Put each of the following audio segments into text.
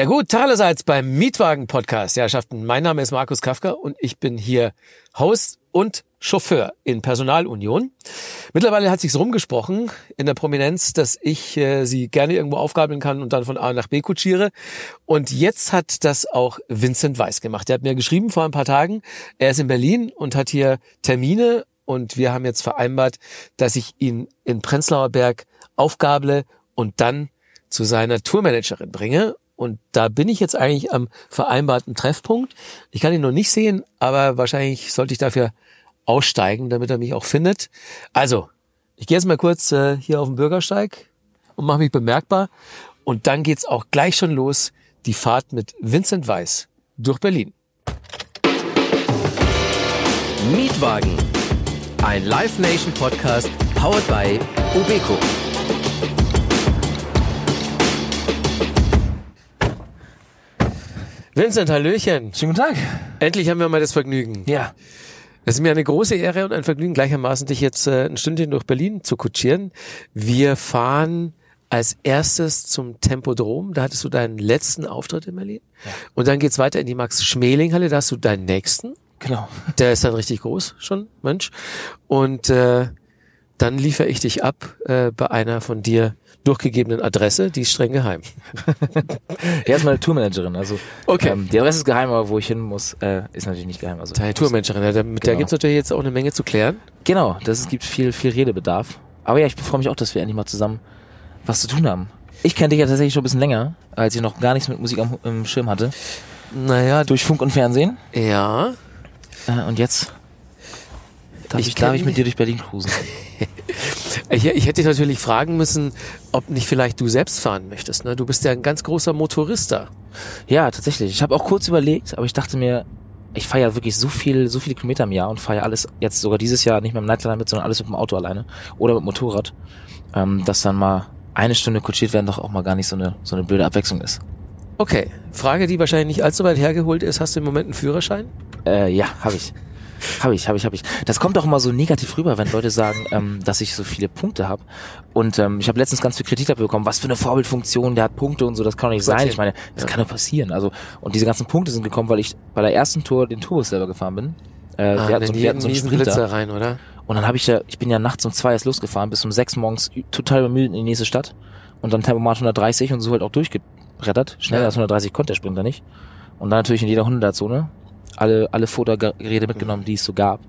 Ja gut, Taleseits beim Mietwagen-Podcast. Ja, Herrschaften, mein Name ist Markus Kafka und ich bin hier Host und Chauffeur in Personalunion. Mittlerweile hat sich's rumgesprochen in der Prominenz, dass ich äh, sie gerne irgendwo aufgabeln kann und dann von A nach B kutschiere. Und jetzt hat das auch Vincent Weiss gemacht. Er hat mir geschrieben vor ein paar Tagen, er ist in Berlin und hat hier Termine und wir haben jetzt vereinbart, dass ich ihn in Prenzlauer Berg aufgable und dann zu seiner Tourmanagerin bringe. Und da bin ich jetzt eigentlich am vereinbarten Treffpunkt. Ich kann ihn noch nicht sehen, aber wahrscheinlich sollte ich dafür aussteigen, damit er mich auch findet. Also, ich gehe jetzt mal kurz äh, hier auf den Bürgersteig und mache mich bemerkbar. Und dann geht's auch gleich schon los, die Fahrt mit Vincent Weiss durch Berlin. Mietwagen. Ein Live Nation Podcast powered by Ubeco. Vincent, Hallöchen. Schönen guten Tag. Endlich haben wir mal das Vergnügen. Ja. Es ist mir eine große Ehre und ein Vergnügen gleichermaßen, dich jetzt äh, ein Stündchen durch Berlin zu kutschieren. Wir fahren als erstes zum Tempodrom. Da hattest du deinen letzten Auftritt in Berlin. Ja. Und dann geht's weiter in die Max-Schmeling-Halle. Da hast du deinen nächsten. Genau. Der ist dann richtig groß schon, Mensch. Und äh, dann liefere ich dich ab äh, bei einer von dir durchgegebenen Adresse, die ist streng geheim. er ist meine Tourmanagerin, also okay. Ähm, die Adresse ist geheim, aber wo ich hin muss, äh, ist natürlich nicht geheim. Also Deine Tourmanagerin, ja, mit genau. der gibt's natürlich jetzt auch eine Menge zu klären. Genau, das es gibt viel, viel Redebedarf. Aber ja, ich freue mich auch, dass wir endlich mal zusammen was zu tun haben. Ich kenne dich ja tatsächlich schon ein bisschen länger, als ich noch gar nichts mit Musik am, im Schirm hatte. Naja. Durch Funk und Fernsehen. Ja. Äh, und jetzt darf ich, ich, darf ich mit dir durch Berlin cruisen. ich, ich hätte dich natürlich fragen müssen, ob nicht vielleicht du selbst fahren möchtest. Ne? Du bist ja ein ganz großer Motorista. Ja, tatsächlich. Ich habe auch kurz überlegt, aber ich dachte mir, ich fahre ja wirklich so viel, so viele Kilometer im Jahr und fahre ja alles jetzt sogar dieses Jahr nicht mehr im Nightliner mit, sondern alles mit dem Auto alleine oder mit Motorrad, ähm, dass dann mal eine Stunde kutschiert werden doch auch mal gar nicht so eine so eine blöde Abwechslung ist. Okay, Frage, die wahrscheinlich nicht allzu weit hergeholt ist: Hast du im Moment einen Führerschein? Äh, ja, habe ich. Habe ich, habe ich, habe ich. Das kommt auch immer so negativ rüber, wenn Leute sagen, ähm, dass ich so viele Punkte habe. Und ähm, ich habe letztens ganz viel Kritik dafür bekommen, was für eine Vorbildfunktion, der hat Punkte und so, das kann doch nicht sein. Ich meine, das kann doch passieren. Also und diese ganzen Punkte sind gekommen, weil ich bei der ersten Tour den Turbus selber gefahren bin. Äh, ah, wir hatten so, wir hatten so einen Sprinter rein, oder? Und dann habe ich ja, ich bin ja nachts um zwei erst losgefahren, bis um sechs morgens total bemüht in die nächste Stadt und dann Tempomat 130 und so halt auch durchgebrettert. Schneller ja. als 130 konnte der Sprinter nicht. Und dann natürlich in jeder 100er-Zone alle, alle Fotogeräte mitgenommen, die es so gab.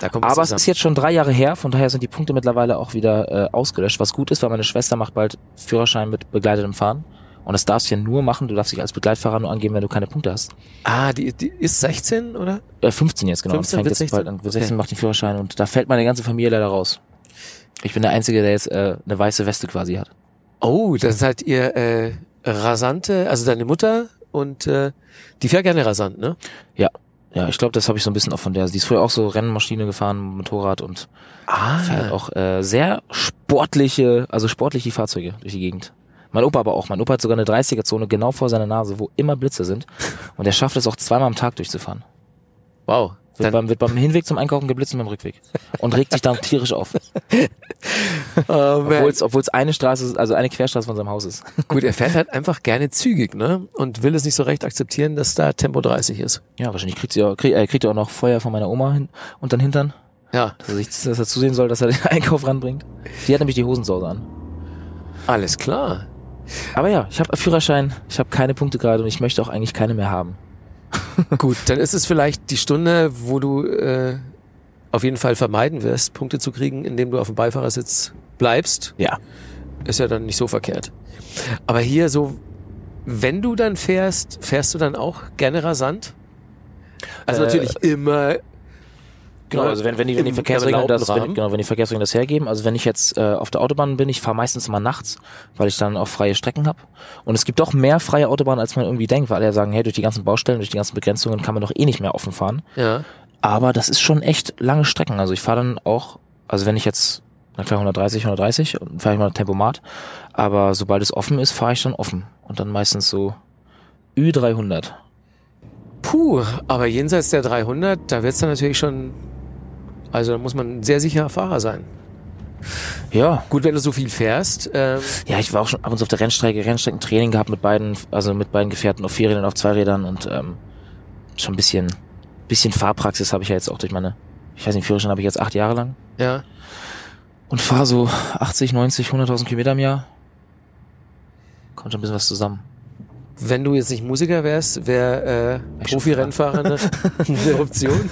Aber es ist jetzt schon drei Jahre her, von daher sind die Punkte mittlerweile auch wieder äh, ausgelöscht, was gut ist, weil meine Schwester macht bald Führerschein mit begleitetem Fahren. Und das darfst du ja nur machen, du darfst dich als Begleitfahrer nur angeben, wenn du keine Punkte hast. Ah, die, die ist 16, oder? Äh, 15 jetzt, genau. 15, fängt jetzt 16? bald an. 16 okay. macht den Führerschein und da fällt meine ganze Familie leider raus. Ich bin der Einzige, der jetzt äh, eine weiße Weste quasi hat. Oh, dann seid ihr äh, rasante, also deine Mutter und äh, die fährt gerne rasant, ne? Ja, ja, ich glaube, das habe ich so ein bisschen auch von der. Die ist früher auch so Rennmaschine gefahren, Motorrad und ah. fährt auch äh, sehr sportliche, also sportliche Fahrzeuge durch die Gegend. Mein Opa aber auch. Mein Opa hat sogar eine 30er-Zone genau vor seiner Nase, wo immer Blitze sind. Und er schafft es auch zweimal am Tag durchzufahren. Wow. Wird beim, wird beim Hinweg zum Einkaufen geblitzt und beim Rückweg. Und regt sich dann tierisch auf. oh, Obwohl es eine Straße, also eine Querstraße von seinem Haus ist. Gut, er fährt halt einfach gerne zügig, ne? Und will es nicht so recht akzeptieren, dass da Tempo 30 ist. Ja, wahrscheinlich kriegt auch, krieg, äh, kriegt er auch noch Feuer von meiner Oma hin, und dann Hintern. Ja. Dass er, sich, dass er zusehen soll, dass er den Einkauf ranbringt. Die hat nämlich die Hosensause an. Alles klar. Aber ja, ich habe Führerschein, ich habe keine Punkte gerade und ich möchte auch eigentlich keine mehr haben. Gut, dann ist es vielleicht die Stunde, wo du äh, auf jeden Fall vermeiden wirst, Punkte zu kriegen, indem du auf dem Beifahrersitz bleibst. Ja. Ist ja dann nicht so verkehrt. Aber hier so, wenn du dann fährst, fährst du dann auch gerne rasant? Also äh, natürlich immer Genau, also wenn, wenn die, wenn die Verkehrsregeln das, wenn, genau, wenn die Verkehrsregeln das hergeben, also wenn ich jetzt äh, auf der Autobahn bin, ich fahre meistens immer nachts, weil ich dann auch freie Strecken habe. Und es gibt doch mehr freie Autobahnen, als man irgendwie denkt, weil alle ja sagen, hey, durch die ganzen Baustellen, durch die ganzen Begrenzungen kann man doch eh nicht mehr offen fahren. Ja. Aber das ist schon echt lange Strecken. Also ich fahre dann auch, also wenn ich jetzt, na klar 130, 130, fahre ich mal Tempomat, aber sobald es offen ist, fahre ich dann offen. Und dann meistens so Ü300. Puh, aber jenseits der 300, da wird's dann natürlich schon also da muss man ein sehr sicherer Fahrer sein. Ja. Gut, wenn du so viel fährst. Ähm, Ja, ich war auch schon ab und zu auf der Rennstrecke, Rennstreckentraining gehabt mit beiden, also mit beiden Gefährten auf Vierrädern und auf Zweirädern und ähm, schon ein bisschen, bisschen Fahrpraxis habe ich ja jetzt auch durch meine, ich weiß nicht, Führerschein habe ich jetzt acht Jahre lang ja. und fahre so 80, 90, 100.000 Kilometer im Jahr. Kommt schon ein bisschen was zusammen. Wenn du jetzt nicht Musiker wärst, wäre äh, Profi-Rennfahrer eine, eine Option.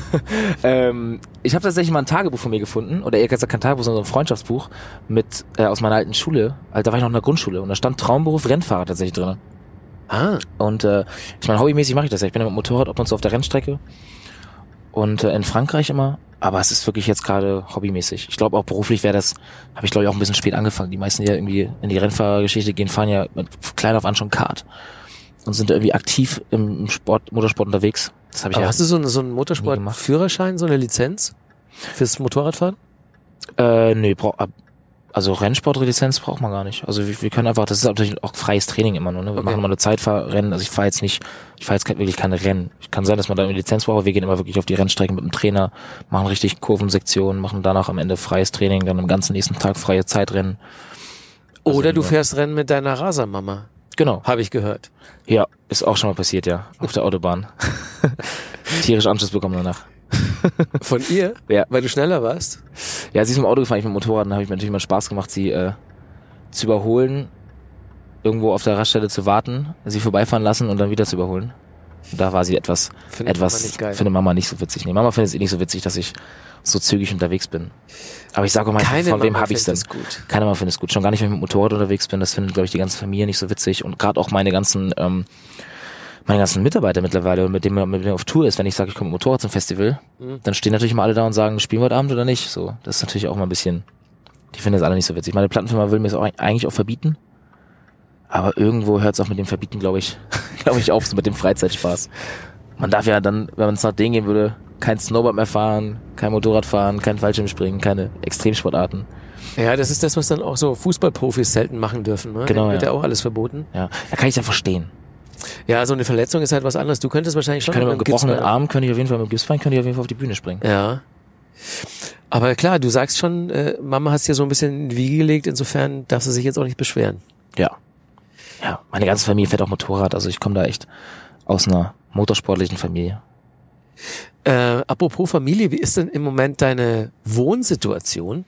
Ähm, ich habe tatsächlich mal ein Tagebuch von mir gefunden, oder eher gesagt kein Tagebuch, sondern so ein Freundschaftsbuch mit äh, aus meiner alten Schule. Also, da war ich noch in der Grundschule und da stand Traumberuf Rennfahrer tatsächlich drin. Ah, Und äh, ich meine, hobbymäßig mache ich das ja. Ich bin ja mit dem Motorrad ab und zu auf der Rennstrecke und äh, in Frankreich immer. Aber es ist wirklich jetzt gerade hobbymäßig. Ich glaube auch beruflich wäre das, habe ich glaube ich auch ein bisschen spät angefangen. Die meisten, die ja irgendwie in die Rennfahrergeschichte gehen, fahren ja mit klein auf an schon Kart und sind irgendwie aktiv im Sport, Motorsport unterwegs. Das habe ich aber ja. hast du so, einen- so einen Motorsport-Führerschein, so eine Lizenz fürs Motorradfahren? Äh, nee, brauch, ab- also Rennsportlizenz braucht man gar nicht. Also wir, wir können einfach, das ist natürlich auch freies Training immer nur. Ne? Wir Okay. machen immer nur Zeitfahrrennen. Also ich fahre jetzt nicht, ich fahre jetzt wirklich keine Rennen. Kann sein, dass man da eine Lizenz braucht, aber wir gehen immer wirklich auf die Rennstrecken mit dem Trainer, machen richtig Kurvensektionen, machen danach am Ende freies Training, dann am ganzen nächsten Tag freie Zeitrennen. Also Oder du fährst Rennen mit deiner Rasermama, Genau. habe ich gehört. Ja, ist auch schon mal passiert, ja. Auf der Autobahn. Tierisch Anschluss bekommen danach. Von ihr? Ja. Weil du schneller warst? Ja, sie ist im Auto gefahren, ich mit dem Motorrad, dann habe ich mir natürlich mal Spaß gemacht, sie äh, zu überholen, irgendwo auf der Raststelle zu warten, sie vorbeifahren lassen und dann wieder zu überholen. Und da war sie etwas, Findet etwas, Mama nicht geil. finde Mama nicht so witzig. Nee, Mama findet es eh nicht so witzig, dass ich so zügig unterwegs bin. Aber ich sage auch mal, Keine von wem habe ich es denn? Keiner Mama findet es gut. Schon gar nicht, wenn ich mit dem Motorrad unterwegs bin. Das findet, glaube ich, die ganze Familie nicht so witzig. Und gerade auch meine ganzen, ähm, meine ganzen Mitarbeiter mittlerweile, mit denen man mit denen auf Tour ist, wenn ich sage, ich komme mit dem Motorrad zum Festival, Mhm. dann stehen natürlich immer alle da und sagen, spielen wir heute Abend oder nicht. So, das ist natürlich auch mal ein bisschen, die finden das alle nicht so witzig. Meine Plattenfirma will mir es auch eigentlich auch verbieten. Aber irgendwo hört es auch mit dem Verbieten, glaube ich, glaube ich, auf, so mit dem Freizeitspaß. Man darf ja dann, wenn man es nach denen gehen würde, kein Snowboard mehr fahren, kein Motorrad fahren, kein Fallschirmspringen, keine Extremsportarten. Ja, das ist das, was dann auch so Fußballprofis selten machen dürfen. Ne? Genau, Wird ja. ja auch alles verboten. Ja, da kann ich ja verstehen. Ja, so eine Verletzung ist halt was anderes. Du könntest wahrscheinlich Ich schon könnte mit einem gebrochenen Arm, könnte ich auf jeden Fall mit dem Gipsbein, könnte ich auf jeden Fall auf die Bühne springen. Ja. Aber klar, du sagst schon, äh, Mama hast dir so ein bisschen in die Wiege gelegt, insofern darf sie sich jetzt auch nicht beschweren. Ja. Ja, meine ganze Familie fährt auch Motorrad, also ich komme da echt aus einer motorsportlichen Familie. Äh, apropos Familie, wie ist denn im Moment deine Wohnsituation?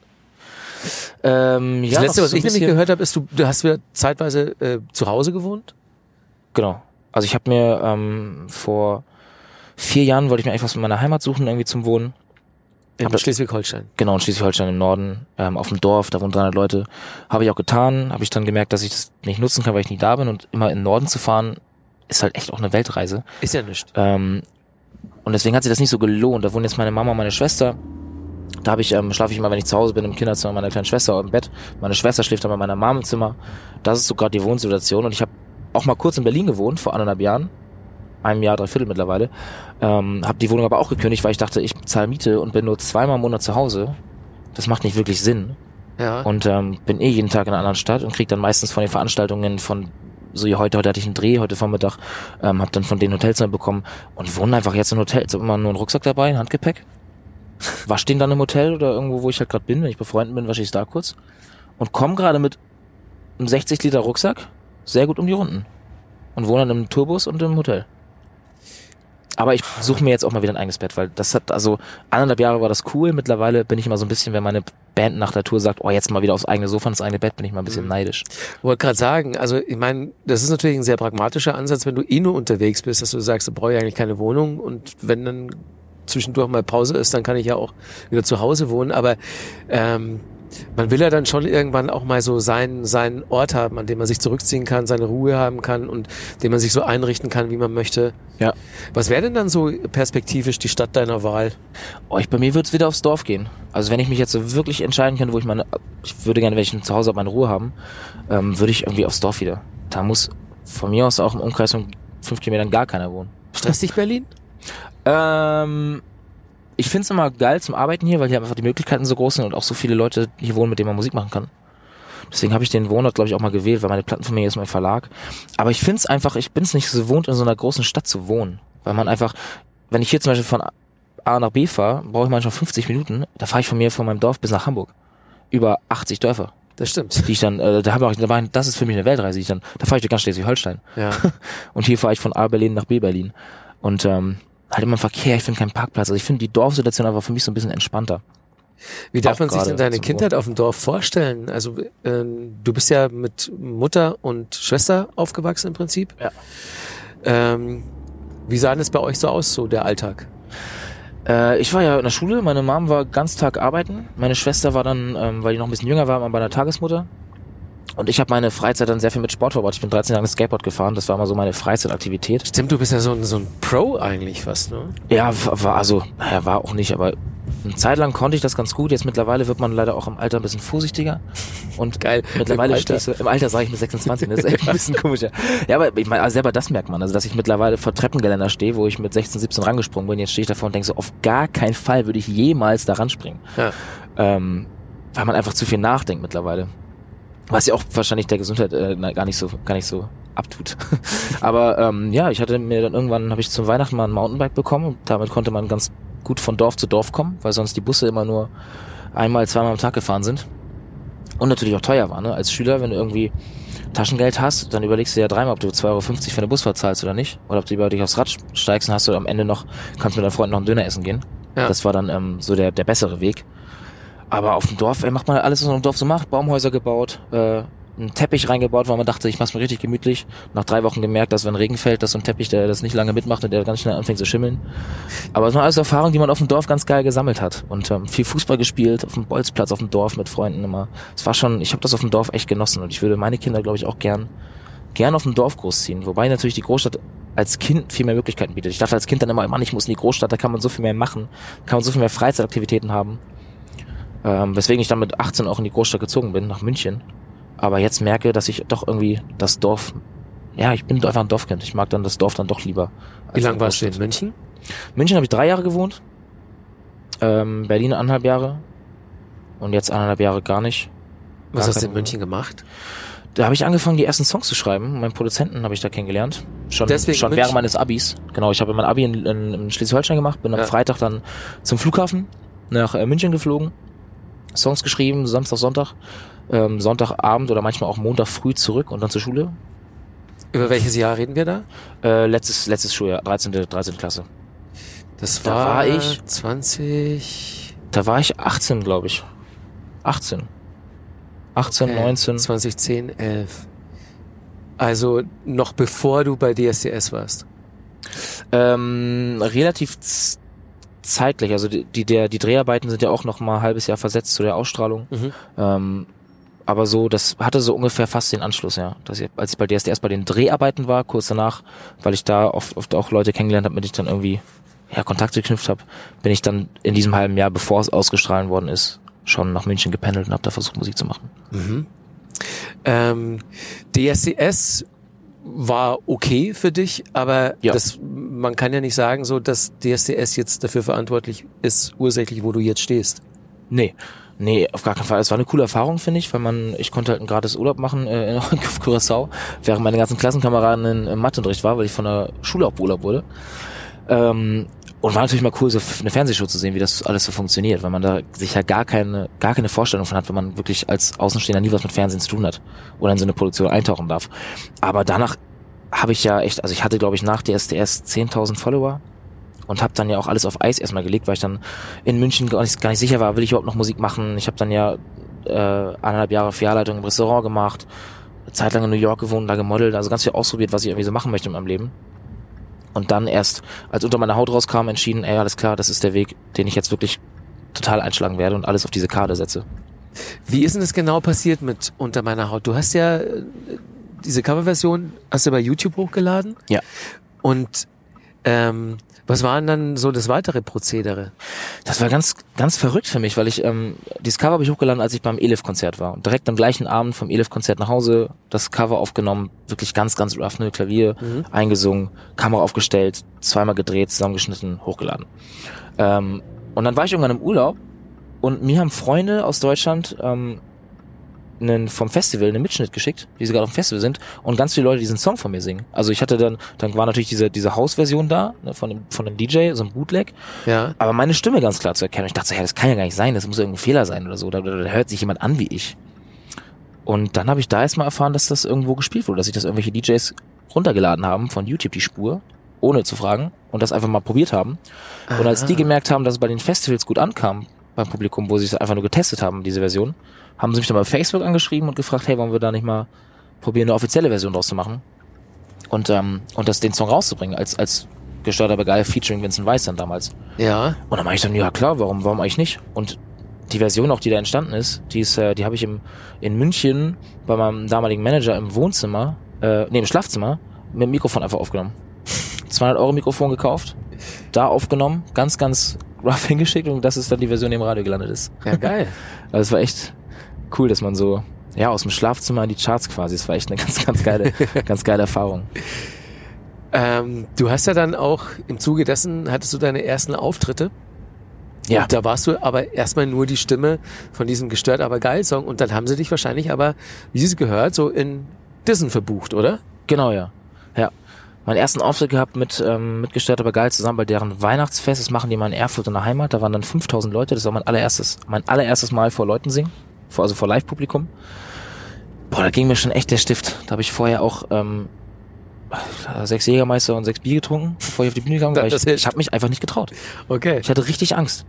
Ähm, Das ja, letzte, was so ich nämlich gehört habe, ist, du, du hast wieder zeitweise äh, zu Hause gewohnt? Genau. Also ich habe mir ähm, vor vier Jahren wollte ich mir eigentlich was mit meiner Heimat suchen, irgendwie zum Wohnen. In Schleswig-Holstein. Genau, in Schleswig-Holstein im Norden, ähm, auf dem Dorf, da wohnen 300 Leute. Habe ich auch getan, habe ich dann gemerkt, dass ich das nicht nutzen kann, weil ich nie da bin. Und immer in den Norden zu fahren, ist halt echt auch eine Weltreise. Ist ja nichts. Ähm, und deswegen hat sich das nicht so gelohnt. Da wohnen jetzt meine Mama und meine Schwester. Da habe ich, ähm, schlafe ich immer, wenn ich zu Hause bin, im Kinderzimmer meiner kleinen Schwester im Bett. Meine Schwester schläft dann bei meiner Mama im Zimmer. Das ist so gerade die Wohnsituation. Und ich habe auch mal kurz in Berlin gewohnt, vor anderthalb Jahren. Einem Jahr, drei Viertel mittlerweile. Ähm, habe die Wohnung aber auch gekündigt, weil ich dachte, ich zahle Miete und bin nur zweimal im Monat zu Hause. Das macht nicht wirklich Sinn. Ja. Und ähm, bin eh jeden Tag in einer anderen Stadt und krieg dann meistens von den Veranstaltungen von so wie heute, heute hatte ich einen Dreh, heute Vormittag, ähm, habe dann von den Hotelzimmer bekommen und wohne einfach jetzt in Hotels. Immer nur einen Rucksack dabei, ein Handgepäck. Wasch den dann im Hotel oder irgendwo, wo ich halt gerade bin. Wenn ich bei Freunden bin, wasche ich da kurz. Und komme gerade mit einem 60 Liter Rucksack sehr gut um die Runden. Und wohne dann im Tourbus und im Hotel. Aber ich suche mir jetzt auch mal wieder ein eigenes Bett, weil das hat, also anderthalb Jahre war das cool. Mittlerweile bin ich immer so ein bisschen, wenn meine Band nach der Tour sagt, oh, jetzt mal wieder aufs eigene Sofa, ins eigene Bett, bin ich mal ein bisschen Mhm. neidisch. wollte gerade sagen, also ich meine, das ist natürlich ein sehr pragmatischer Ansatz, wenn du eh nur unterwegs bist, dass du sagst, du brauchst ja eigentlich keine Wohnung und wenn dann zwischendurch mal Pause ist, dann kann ich ja auch wieder zu Hause wohnen. Aber ähm, man will ja dann schon irgendwann auch mal so seinen, seinen Ort haben, an dem man sich zurückziehen kann, seine Ruhe haben kann und den man sich so einrichten kann, wie man möchte. Ja. Was wäre denn dann so perspektivisch die Stadt deiner Wahl? Oh, ich, bei mir wird's wieder aufs Dorf gehen. Also wenn ich mich jetzt so wirklich entscheiden könnte, wo ich meine, ich würde gerne, wenn ich zu Hause meine Ruhe haben, ähm, würde ich irgendwie aufs Dorf wieder. Da muss von mir aus auch im Umkreis von fünf Kilometern gar keiner wohnen. Stresst dich Berlin? Ähm, ich find's immer geil zum Arbeiten hier, weil hier einfach die Möglichkeiten so groß sind und auch so viele Leute hier wohnen, mit denen man Musik machen kann. Deswegen habe ich den Wohnort, glaube ich, auch mal gewählt, weil meine Plattenfamilie ist mein Verlag. Aber ich find's einfach, ich bin's nicht so gewohnt, in so einer großen Stadt zu wohnen. Weil man einfach, wenn ich hier zum Beispiel von A nach B fahre, brauche ich manchmal 50 Minuten. Da fahre ich von mir, von meinem Dorf bis nach Hamburg. über 80 Dörfer, Das stimmt. die ich dann, äh, da habe ich, da das ist für mich eine Weltreise, die ich dann, da fahre ich durch ganz Schleswig-Holstein. Ja. Und hier fahre ich von A Berlin nach B Berlin. Und ähm, halt immer Verkehr, ich finde keinen Parkplatz. Also ich finde die Dorfsituation einfach für mich so ein bisschen entspannter. Wie darf Auch man sich denn deine Kindheit auf dem Dorf vorstellen? Also ähm, du bist ja mit Mutter und Schwester aufgewachsen im Prinzip. Ja. Ähm, wie sah denn es bei euch so aus, so der Alltag? Äh, ich war ja in der Schule, meine Mom war ganz Tag arbeiten. Meine Schwester war dann, ähm, weil die noch ein bisschen jünger war, mal bei einer Tagesmutter. Und ich habe meine Freizeit dann sehr viel mit Sport verbracht. Ich bin 13 Jahre Skateboard gefahren, das war immer so meine Freizeitaktivität. Stimmt, du bist ja so ein, so ein Pro eigentlich fast, ne? Ja, war also, naja, war auch nicht, aber eine Zeit lang konnte ich das ganz gut. Jetzt mittlerweile wird man leider auch im Alter ein bisschen vorsichtiger. Und Geil. Mittlerweile Im so, im Alter sage ich mit 26, das ist echt ein bisschen komisch. Ja, ja aber ich meine, also selber das merkt man, also dass ich mittlerweile vor Treppengeländer stehe, wo ich mit 16, 17 rangesprungen bin. Jetzt stehe ich davor und denke so, auf gar keinen Fall würde ich jemals da ranspringen. Ja. Ähm, weil man einfach zu viel nachdenkt mittlerweile. Was ja auch wahrscheinlich der Gesundheit äh, gar nicht so gar nicht so abtut. Aber ähm, ja, ich hatte mir dann irgendwann habe ich zum Weihnachten mal ein Mountainbike bekommen und damit konnte man ganz gut von Dorf zu Dorf kommen, weil sonst die Busse immer nur einmal, zweimal am Tag gefahren sind und natürlich auch teuer war. Ne? Als Schüler, wenn du irgendwie Taschengeld hast, dann überlegst du ja dreimal, ob du 2,50 Euro für eine Busfahrt zahlst oder nicht. Oder ob du lieber dich aufs Rad steigst und hast du am Ende noch, kannst mit deinem Freund noch einen Döner essen gehen. Ja. Das war dann ähm, so der, der bessere Weg. Aber auf dem Dorf, ey, macht man alles, was man auf dem Dorf so macht. Baumhäuser gebaut, äh, einen Teppich reingebaut, weil man dachte, ich mach's mir richtig gemütlich. Nach drei Wochen gemerkt, dass wenn Regen fällt, dass so ein Teppich, der das nicht lange mitmacht und der ganz schnell anfängt zu schimmeln. Aber es waren alles Erfahrungen, die man auf dem Dorf ganz geil gesammelt hat. Und ähm, viel Fußball gespielt, auf dem Bolzplatz, auf dem Dorf mit Freunden immer. Es war schon, ich habe das auf dem Dorf echt genossen und ich würde meine Kinder, glaube ich, auch gern, gern auf dem Dorf großziehen. Wobei natürlich die Großstadt als Kind viel mehr Möglichkeiten bietet. Ich dachte als Kind dann immer, Mann, ich muss in die Großstadt, da kann man so viel mehr machen, kann man so viel mehr Freizeitaktivitäten haben. Ähm, weswegen ich dann mit 18 auch in die Großstadt gezogen bin, nach München. Aber jetzt merke, dass ich doch irgendwie das Dorf, ja, ich bin einfach ein Dorfkind. Ich mag dann das Dorf dann doch lieber. Wie lange warst du in. München? München habe ich drei Jahre gewohnt. Ähm, Berlin anderthalb Jahre. Und jetzt anderthalb Jahre gar nicht. Was Gar hast du in München gemacht? Da habe ich angefangen, die ersten Songs zu schreiben. Meinen Produzenten habe ich da kennengelernt. Schon, Deswegen schon München? während meines Abis. Genau, ich habe mein Abi in, in, in Schleswig-Holstein gemacht, bin Ja. am Freitag dann zum Flughafen nach äh, München geflogen, Songs geschrieben, Samstag, Sonntag, ähm, Sonntagabend oder manchmal auch Montag früh zurück und dann zur Schule. Über welches Jahr reden wir da? Äh, letztes, letztes Schuljahr, 13. 13. Klasse. Das Da war, war ich- 20... Da war ich 18, glaube ich. 18. 18, Okay, 19. 2010, 11. Also noch bevor du bei DSDS warst. Ähm, relativ zeitgleich. Also die, die, der, die Dreharbeiten sind ja auch noch mal ein halbes Jahr versetzt zu der Ausstrahlung. Mhm. Ähm, aber so, das hatte so ungefähr fast den Anschluss, ja. Dass ich, als ich bei DSDS bei den Dreharbeiten war, kurz danach, weil ich da oft, oft auch Leute kennengelernt habe, mit denen ich dann irgendwie ja, Kontakte geknüpft habe, bin ich dann in diesem halben Jahr, bevor es ausgestrahlt worden ist, schon nach München gependelt und habe da versucht, Musik zu machen. Mhm. Ähm, DSDS war okay für dich, aber Ja. das, man kann ja nicht sagen, so dass DSDS jetzt dafür verantwortlich ist, ursächlich, wo du jetzt stehst. Nee. Nee, auf gar keinen Fall. Es war eine coole Erfahrung, finde ich, weil man, ich konnte halt einen gratis Urlaub machen äh, in auf Curaçao, während meine ganzen Klassenkameraden in, im Matheunterricht war, weil ich von der Schule auch beurlaubt wurde. Ähm, und war natürlich mal cool, so eine Fernsehshow zu sehen, wie das alles so funktioniert, weil man da sich ja gar keine, gar keine Vorstellung von hat, wenn man wirklich als Außenstehender nie was mit Fernsehen zu tun hat oder in so eine Produktion eintauchen darf. Aber danach habe ich ja echt, also ich hatte glaube ich nach DSDS 10.000 Follower und habe dann ja auch alles auf Eis erstmal gelegt, weil ich dann in München gar nicht, gar nicht sicher war, will ich überhaupt noch Musik machen. Ich habe dann ja äh, eineinhalb Jahre Filialleitung im Restaurant gemacht, eine Zeit lang in New York gewohnt, da gemodelt, also ganz viel ausprobiert, was ich irgendwie so machen möchte in meinem Leben. Und dann erst, als unter meiner Haut rauskam, entschieden, ey, alles klar, das ist der Weg, den ich jetzt wirklich total einschlagen werde und alles auf diese Karte setze. Wie ist denn das genau passiert mit Unter meiner Haut? Du hast ja äh, diese Coverversion, hast du bei YouTube hochgeladen? Ja. Und ähm, was war denn dann so das weitere Prozedere? Das war ganz, ganz verrückt für mich, weil ich, ähm, dieses Cover habe ich hochgeladen, als ich beim Elif-Konzert war. Und direkt am gleichen Abend vom Elif-Konzert nach Hause das Cover aufgenommen, wirklich ganz, ganz rough, ne, Klavier eingesungen, Kamera aufgestellt, zweimal gedreht, zusammengeschnitten, hochgeladen. Ähm, und dann war ich irgendwann im Urlaub und mir haben Freunde aus Deutschland ähm, einen, vom Festival einen Mitschnitt geschickt, sie gerade auf dem Festival sind, und ganz viele Leute diesen Song von mir singen. Also ich hatte dann, dann war natürlich diese, diese Hausversion da, ne, von dem, von dem DJ, so ein Bootleg, Ja. aber meine Stimme ganz klar zu erkennen. Ich dachte, so, ja, das kann ja gar nicht sein, das muss irgendein Fehler sein oder so, da, da, da hört sich jemand an wie ich. Und dann habe ich da erstmal erfahren, dass das irgendwo gespielt wurde, dass sich das irgendwelche DJs runtergeladen haben von YouTube die Spur, ohne zu fragen, und das einfach mal probiert haben. Und als die gemerkt haben, dass es bei den Festivals gut ankam beim Publikum, wo sie es einfach nur getestet haben, diese Version, haben sie mich dann bei Facebook angeschrieben und gefragt, hey, wollen wir da nicht mal probieren, eine offizielle Version draus zu machen? Und, ähm, und das den Song rauszubringen, als, als gestörter Begeil featuring Vincent Weiss dann damals. Ja. Und dann meinte ich dann, ja klar, warum, warum eigentlich nicht? Und die Version auch, die da entstanden ist, die ist, äh, die habe ich im, in München bei meinem damaligen Manager im Wohnzimmer, äh, nee, im Schlafzimmer, mit dem Mikrofon einfach aufgenommen. 200 Euro Mikrofon gekauft, da aufgenommen, ganz, ganz rough hingeschickt und das ist dann die Version, die im Radio gelandet ist. Ja, geil. Also es war echt cool, dass man so, ja, aus dem Schlafzimmer in die Charts quasi, es war echt eine ganz, ganz geile, ganz geile Erfahrung. ähm, du hast ja dann auch im Zuge dessen hattest du deine ersten Auftritte. Ja. Und da warst du aber erstmal nur die Stimme von diesem gestört aber geil Song und dann haben sie dich wahrscheinlich aber, wie es gehört, so in Dissen verbucht, oder? Genau, ja. Ja. Meinen ersten Auftritt gehabt mit, ähm, mit Gestört aber geil zusammen bei deren Weihnachtsfest. Das machen die mal in Erfurt in der Heimat. Da waren dann 5000 Leute. Das war mein allererstes, mein allererstes Mal vor Leuten singen. Also vor Live-Publikum. Boah, da ging mir schon echt der Stift. Da habe ich vorher auch, ähm, sechs Jägermeister und sechs Bier getrunken, bevor ich auf die Bühne Das Ich, ich habe mich einfach nicht getraut. Okay. Ich hatte richtig Angst.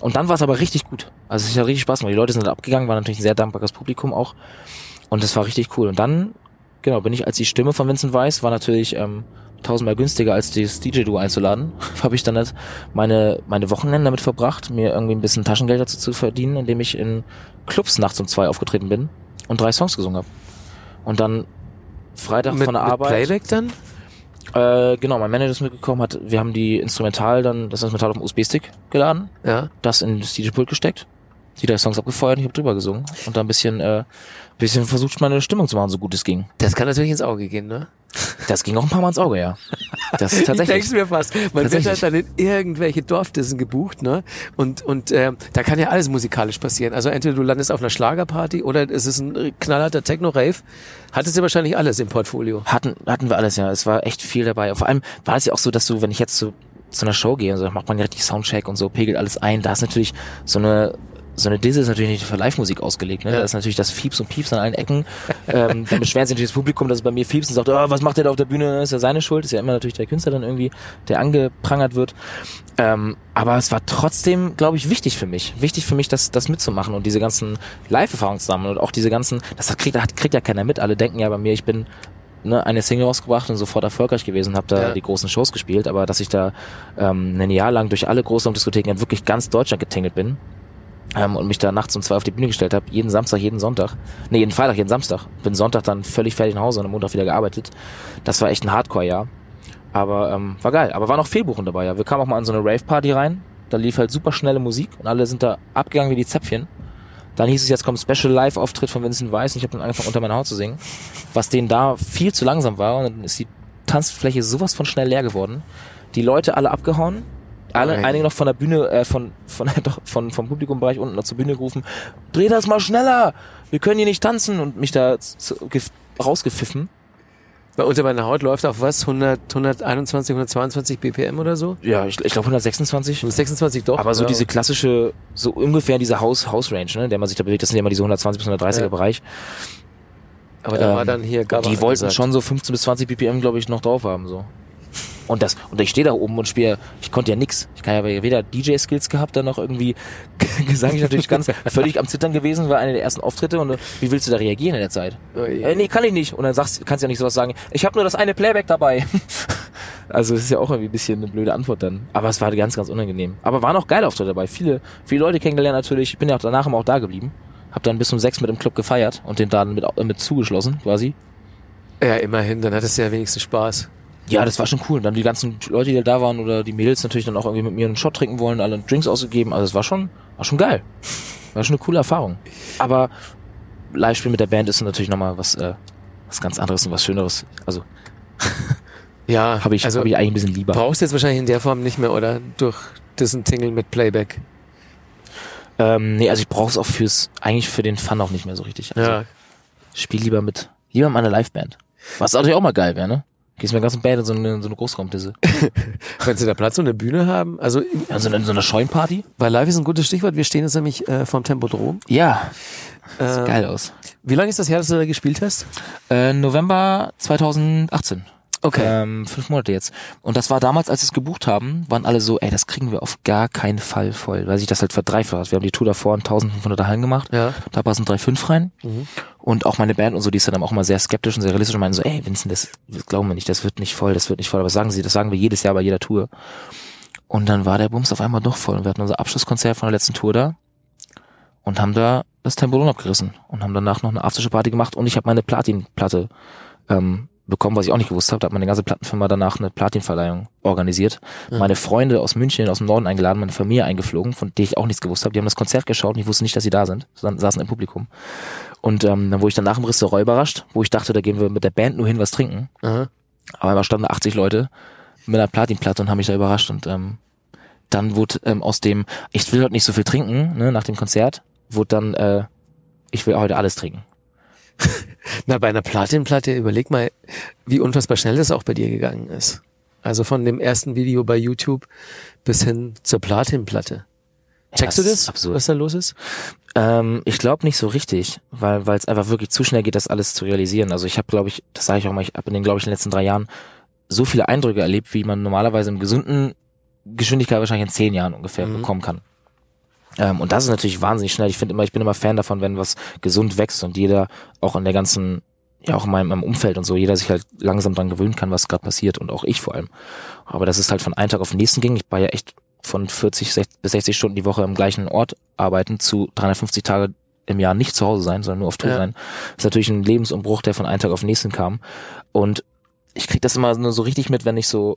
Und dann war es aber richtig gut. Also es hat richtig Spaß gemacht. Die Leute sind abgegangen, war natürlich ein sehr dankbares Publikum auch. Und das war richtig cool. Und dann, genau, bin ich als die Stimme von Vincent Weiss, war natürlich ähm, tausendmal günstiger als das DJ-Duo einzuladen. Habe ich dann halt meine, meine Wochenende damit verbracht, mir irgendwie ein bisschen Taschengeld dazu zu verdienen, indem ich in Clubs nachts um zwei aufgetreten bin und drei Songs gesungen habe. Und dann Freitag Mit, von der mit Arbeit. Playback dann? Äh, genau, mein Manager ist mitgekommen, hat, wir haben die Instrumental dann, das Instrumental auf dem USB-Stick geladen Ja. das in das DJ-Pult gesteckt, die drei Songs abgefeuert und ich habe drüber gesungen und dann ein bisschen, äh, bisschen versucht, meine Stimmung zu machen, so gut es ging. Das kann natürlich ins Auge gehen, ne? Das ging auch ein paar Mal ins Auge, ja. Das ist Ich tatsächlich. denk's mir fast. Man wird halt dann in irgendwelche Dorfdissen gebucht, ne? Und, und ähm, da kann ja alles musikalisch passieren. Also entweder du landest auf einer Schlagerparty oder es ist ein knallharter Techno-Rave. Hattest du wahrscheinlich alles im Portfolio. Hatten, hatten wir alles, ja. Es war echt viel dabei. Und vor allem war es ja auch so, dass du, wenn ich jetzt zu, zu einer Show gehe und so, macht man ja richtig Soundcheck und so, pegelt alles ein. Da ist natürlich so eine, so eine Disse ist natürlich nicht für Live-Musik ausgelegt, ne? Ja. Da ist natürlich das Fieps und Pieps an allen Ecken. ähm, dann beschweren sich natürlich das Publikum, dass es bei mir Fieps und sagt, oh, was macht der da auf der Bühne? Das ist ja seine Schuld. Ist ja immer natürlich der Künstler dann irgendwie, der angeprangert wird. Ähm, aber es war trotzdem, glaube ich, wichtig für mich. Wichtig für mich, das, das mitzumachen und diese ganzen Live-Erfahrungen zu sammeln und auch diese ganzen, das kriegt, hat, kriegt ja keiner mit. Alle denken ja bei mir, ich bin ne, eine Single rausgebracht und sofort erfolgreich gewesen, habe da Ja. die großen Shows gespielt, aber dass ich da ähm, ein Jahr lang durch alle großen Diskotheken in wirklich ganz Deutschland getingelt bin ähm, und mich da nachts um zwei auf die Bühne gestellt habe, jeden Samstag, jeden Sonntag, nee, jeden Freitag, jeden Samstag, bin Sonntag dann völlig fertig nach Hause und am Montag wieder gearbeitet. Das war echt ein Hardcore-Jahr, aber ähm, war geil. Aber war noch Fehlbuchen dabei, ja. Wir kamen auch mal an so eine Rave-Party rein, da lief halt super schnelle Musik und alle sind da abgegangen wie die Zäpfchen. Dann hieß es, jetzt kommt Special Live-Auftritt von Vincent Weiss und ich habe dann angefangen, unter meiner Haut zu singen, was denen da viel zu langsam war und dann ist die Tanzfläche sowas von schnell leer geworden. Die Leute alle abgehauen, alle, einige noch von der Bühne, äh, von, von, doch, von, vom Publikumbereich unten noch zur Bühne gerufen, dreh das mal schneller, wir können hier nicht tanzen und mich da rausgepfiffen. Bei unter meiner Haut läuft auf was? 100, 121, 122 BPM oder so? Ja, ich, ich glaube 126. 126 doch. Aber so ja. diese klassische, so ungefähr diese Haus, Haus-Range, ne, in der man sich da bewegt, das sind ja immer diese 120 bis 130er Ja. Bereich. Aber da ähm, war dann hier Gabba die wollten angesagt. schon so 15 bis 20 BPM, glaube ich, noch drauf haben, so. Und das, und ich stehe da oben und spiele, ich konnte ja nix. Ich kann ja weder DJ-Skills gehabt, dann noch irgendwie Gesang ich natürlich ganz völlig am Zittern gewesen, war einer der ersten Auftritte und äh, wie willst du da reagieren in der Zeit? Oh je. Äh, nee, kann ich nicht. Und dann sagst, kannst du ja nicht sowas sagen, ich habe nur das eine Playback dabei. also es ist ja auch irgendwie ein bisschen eine blöde Antwort dann. Aber es war ganz, ganz unangenehm. Aber waren auch geile Auftritte dabei. Viele, viele Leute kennengelernt natürlich. Ich bin ja auch danach immer auch da geblieben. Hab dann bis um sechs mit im Club gefeiert und den Laden mit, mit zugeschlossen, quasi. Ja, immerhin, dann hattest du ja wenigstens Spaß. Ja, das war schon cool. Und dann die ganzen Leute, die da waren oder die Mädels natürlich dann auch irgendwie mit mir einen Shot trinken wollen, alle Drinks ausgegeben. Also es war schon, war schon geil. War schon eine coole Erfahrung. Aber Live-Spiel mit der Band ist natürlich nochmal was, äh, was ganz anderes und was Schöneres. Also Ja, habe ich, also hab ich eigentlich ein bisschen lieber. brauchst du jetzt wahrscheinlich in der Form nicht mehr, oder? Durch diesen Tingle mit Playback. Ähm, nee, also ich brauche es auch fürs, eigentlich für den Fun auch nicht mehr so richtig. Also Ja. spiel lieber mit, lieber mit einer Liveband. Was natürlich auch mal geil wäre, ne? Gehst mit der ganzen Band in so eine, so eine Großraumdisse. Wenn sie da Platz und eine Bühne haben, also Also in so einer Scheunparty? weil live ist ein gutes Stichwort. Wir stehen jetzt nämlich äh, vom Tempodrom. Ja. Sieht Äh, geil aus. Wie lange ist das her, dass du da gespielt hast? Äh, November 2018. Okay. Ähm, fünf Monate jetzt. Und das war damals, als wir es gebucht haben, waren alle so, ey, das kriegen wir auf gar keinen Fall voll, weil sich das halt verdreifacht hat. Wir haben die Tour davor in 1500er Hallen gemacht. Ja. Da passen drei fünf rein. Mhm. Und auch meine Band und so, die ist dann auch immer sehr skeptisch und sehr realistisch und meinen so, ey, Vincent, das, das glauben wir nicht, das wird nicht voll, das wird nicht voll. Aber sagen sie, das sagen wir jedes Jahr bei jeder Tour. Und dann war der Bums auf einmal doch voll. Und wir hatten unser Abschlusskonzert von der letzten Tour da und haben da das Tempo abgerissen und haben danach noch eine Aftershow-Party gemacht und ich habe meine Platin-Platte ähm, bekommen, was ich auch nicht gewusst habe. Da hat meine ganze Plattenfirma danach eine Platinverleihung organisiert. Meine Freunde aus München, aus dem Norden eingeladen, meine Familie eingeflogen, von der ich auch nichts gewusst habe. Die haben das Konzert geschaut und ich wusste nicht, dass sie da sind, sondern saßen im Publikum. Und ähm, dann wurde ich danach im Restaurant überrascht, wo ich dachte, da gehen wir mit der Band nur hin, was trinken. Aha. Aber da standen 80 Leute mit einer Platinplatte und haben mich da überrascht und ähm, dann wurde ähm, aus dem, ich will heute nicht so viel trinken, ne, nach dem Konzert, wurde dann, äh, ich will heute alles trinken. Na, bei einer Platinplatte, überleg mal, wie unfassbar schnell das auch bei dir gegangen ist. Also von dem ersten Video bei YouTube bis hin zur Platinplatte. Checkst Ja, du das absurd. was da los ist? Ähm, ich glaube nicht so richtig, weil weil es einfach wirklich zu schnell geht, das alles zu realisieren. Also ich habe, glaube ich, das sage ich auch mal, ich habe in den, glaube ich, in den letzten drei Jahren so viele Eindrücke erlebt, wie man normalerweise im gesunden Geschwindigkeit wahrscheinlich in zehn Jahren ungefähr Mhm. bekommen kann. Ähm, und das ist natürlich wahnsinnig schnell. Ich finde immer, ich bin immer Fan davon, wenn was gesund wächst und jeder auch in der ganzen, ja auch in meinem, meinem Umfeld und so, jeder sich halt langsam dran gewöhnen kann, was gerade passiert und auch ich vor allem. Aber das ist halt von einem Tag auf den nächsten ging. Ich war ja echt von 40 60 bis 60 Stunden die Woche am gleichen Ort arbeiten zu 350 Tage im Jahr nicht zu Hause sein, sondern nur auf Tour Ja. sein. Das ist natürlich ein Lebensumbruch, der von einem Tag auf den nächsten kam. Und ich krieg das immer nur so richtig mit, wenn ich so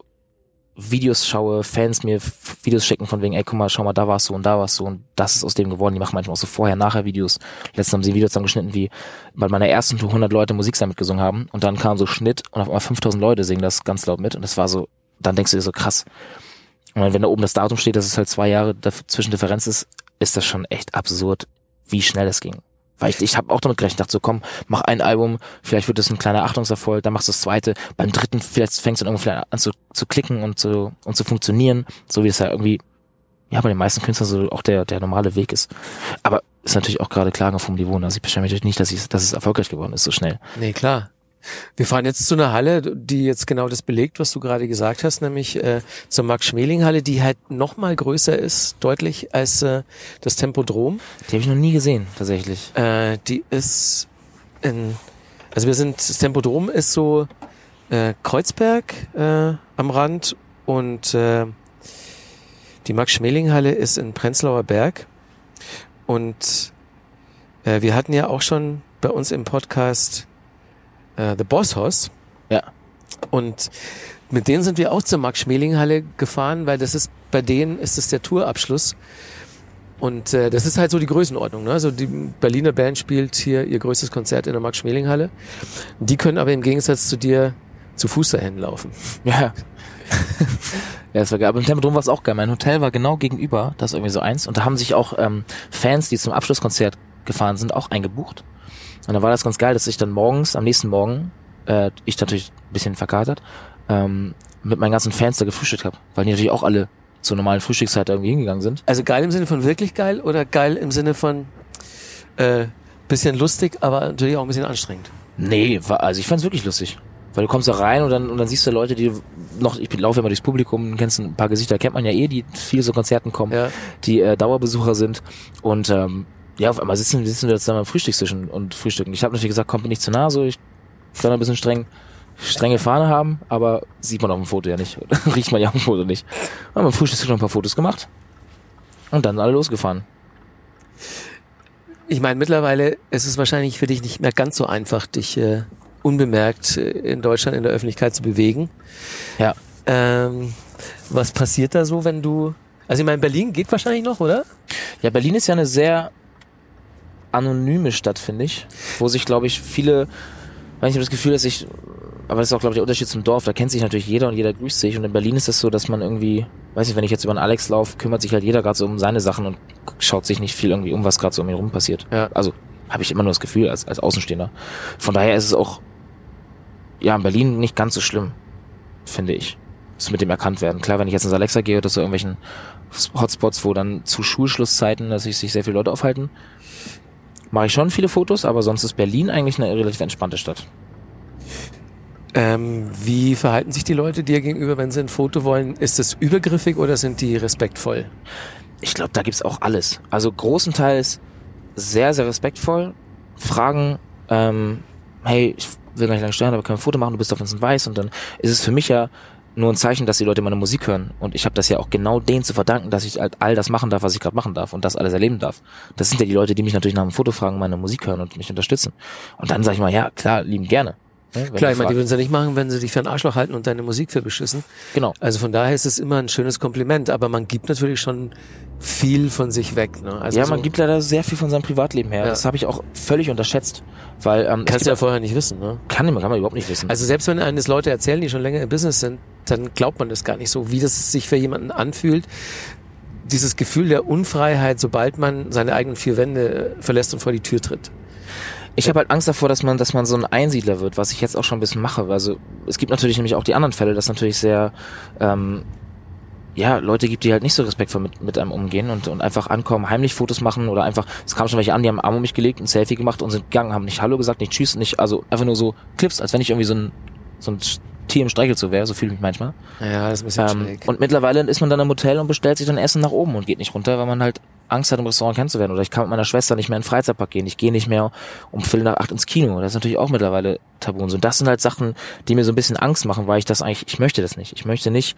Videos schaue, Fans mir Videos schicken von wegen, ey, guck mal, schau mal, da warst du und da warst du und das ist aus dem geworden. Die machen manchmal auch so vorher-nachher-Videos. Letztens haben sie ein Video zusammengeschnitten, wie bei meiner ersten Tour 100 Leute Musik damit gesungen haben und dann kam so Schnitt und auf einmal 5000 Leute singen das ganz laut mit und das war so, dann denkst du dir so krass. Und wenn da oben das Datum steht, dass es halt zwei Jahre daf- zwischen Differenz ist, ist das schon echt absurd, wie schnell das ging. Weil ich, ich habe auch damit gerechnet, dachte so, komm, mach ein Album, vielleicht wird das ein kleiner Achtungserfolg, dann machst du das zweite, beim dritten vielleicht fängst du dann irgendwie vielleicht an zu, zu klicken und zu, und zu funktionieren, so wie es ja irgendwie, ja, bei den meisten Künstlern so auch der, der normale Weg ist. Aber ist natürlich auch gerade Klage vom Niveau. Also ich beschwere mich natürlich nicht, dass, ich, dass es erfolgreich geworden ist, so schnell. Nee, klar. Wir fahren jetzt zu einer Halle, die jetzt genau das belegt, was du gerade gesagt hast, nämlich äh, zur Max-Schmeling-Halle, die halt noch mal größer ist, deutlich, als äh, das Tempodrom. Die habe ich noch nie gesehen, tatsächlich. Äh, die ist in, also wir sind, das Tempodrom ist so äh, Kreuzberg äh, am Rand und äh, die Max-Schmeling-Halle ist in Prenzlauer Berg und äh, wir hatten ja auch schon bei uns im Podcast äh, The Boss Hoss Ja. und mit denen sind wir auch zur Max-Schmeling-Halle gefahren, weil das ist, bei denen ist es der Tourabschluss. Und äh, das ist halt so die Größenordnung. Ne? Also die Berliner Band spielt hier ihr größtes Konzert in der Max-Schmeling-Halle. Die können aber im Gegensatz zu dir zu Fuß dahin laufen. Ja. ja, das war geil. Aber im Tempodrom war es auch geil. Mein Hotel war genau gegenüber, das ist irgendwie so eins. Und da haben sich auch ähm, Fans, die zum Abschlusskonzert gefahren sind, auch eingebucht. Und dann war das ganz geil, dass ich dann morgens, am nächsten Morgen, äh, ich natürlich ein bisschen verkatert, ähm, mit meinen ganzen Fans da gefrühstückt habe. Weil die natürlich auch alle zur normalen Frühstückszeit irgendwie hingegangen sind. Also geil im Sinne von wirklich geil oder geil im Sinne von äh, bisschen lustig, aber natürlich auch ein bisschen anstrengend. Nee, war, also ich fand's wirklich lustig. Weil du kommst da rein und dann, und dann siehst du Leute, die noch, ich laufe immer durchs Publikum, kennst ein paar Gesichter, kennt man ja eh, die viel so Konzerten kommen, Ja. die äh, Dauerbesucher sind. Und ähm, ja, auf einmal sitzen, sitzen wir jetzt da am Frühstückstisch und, frühstücken. Ich habe natürlich gesagt, kommt mir nicht zu nah, so ich kann ein bisschen streng, strenge Fahne haben, aber sieht man auf dem Foto ja nicht. Riecht man ja auf dem Foto nicht. Haben wir am Frühstückstisch noch ein paar Fotos gemacht. Und dann alle losgefahren. Ich meine, mittlerweile ist es wahrscheinlich für dich nicht mehr ganz so einfach, dich äh, unbemerkt äh, in Deutschland in der Öffentlichkeit zu bewegen. Ja. Ähm, was passiert da so, wenn du... Also ich meine, Berlin geht wahrscheinlich noch, oder? Ja, Berlin ist ja eine sehr anonyme Stadt, finde ich. Wo sich, glaube ich, viele, weil ich habe das Gefühl, dass ich, aber das ist auch, glaube ich, der Unterschied zum Dorf, da kennt sich natürlich jeder und jeder grüßt sich. Und in Berlin ist es so, dass man irgendwie, weiß nicht, wenn ich jetzt über einen Alex laufe, kümmert sich halt jeder gerade so um seine Sachen und schaut sich nicht viel irgendwie um, was gerade so um ihn rum passiert. Ja. Also habe ich immer nur das Gefühl als, als Außenstehender. Von daher ist es auch ja in Berlin nicht ganz so schlimm, finde ich. Das mit dem erkannt werden. Klar, wenn ich jetzt ins Alexa gehe oder zu irgendwelchen Hotspots, wo dann zu Schulschlusszeiten, dass sich sehr viele Leute aufhalten, mache ich schon viele Fotos, aber sonst ist Berlin eigentlich eine relativ entspannte Stadt. Ähm, wie verhalten sich die Leute dir gegenüber, wenn sie ein Foto wollen? Ist es übergriffig oder sind die respektvoll? Ich glaube, da gibt's auch alles. Also großenteils sehr, sehr respektvoll. Fragen, ähm, hey, ich will gar nicht lange stören, aber können wir ein Foto machen, du bist auf uns Weiß und dann ist es für mich ja nur ein Zeichen, dass die Leute meine Musik hören. Und ich habe das ja auch genau denen zu verdanken, dass ich halt all das machen darf, was ich gerade machen darf und das alles erleben darf. Das sind ja die Leute, die mich natürlich nach einem Foto fragen, meine Musik hören und mich unterstützen. Und dann sage ich mal, ja, klar, lieben gerne. Ne, Klar, ich meine, die würden es ja nicht machen, wenn sie dich für ein Arschloch halten und deine Musik für beschissen. Genau. Also von daher ist es immer ein schönes Kompliment, aber man gibt natürlich schon viel von sich weg. Ne? Also ja, so, man gibt leider sehr viel von seinem Privatleben her. Ja. Das habe ich auch völlig unterschätzt, weil ähm, kannst du ja vorher nicht wissen. Ne? kann, kann man überhaupt nicht wissen. Also selbst wenn eines Leute erzählen, die schon länger im Business sind, dann glaubt man das gar nicht so, wie das sich für jemanden anfühlt. Dieses Gefühl der Unfreiheit, sobald man seine eigenen vier Wände verlässt und vor die Tür tritt. Ich habe halt Angst davor, dass man, dass man so ein Einsiedler wird, was ich jetzt auch schon ein bisschen mache. Also es gibt natürlich nämlich auch die anderen Fälle, dass natürlich sehr ähm, ja Leute gibt, die halt nicht so respektvoll mit, mit einem umgehen und, und einfach ankommen, heimlich Fotos machen oder einfach, es kam schon welche an, die haben einen Arm um mich gelegt, ein Selfie gemacht und sind gegangen, haben nicht Hallo gesagt, nicht Tschüss, nicht, also einfach nur so Clips, als wenn ich irgendwie so ein so ein Tier im Streichelzoo wäre, so fühle ich mich manchmal. Ja, das ist ein bisschen Ähm, schräg. und mittlerweile ist man dann im Hotel und bestellt sich dann Essen nach oben und geht nicht runter, weil man halt Angst hat, im Restaurant kennenzuwerden. Oder ich kann mit meiner Schwester nicht mehr in den Freizeitpark gehen. Ich gehe nicht mehr um Viertel nach acht ins Kino. Das ist natürlich auch mittlerweile tabu. Und das sind halt Sachen, die mir so ein bisschen Angst machen, weil ich das eigentlich, ich möchte das nicht. Ich möchte nicht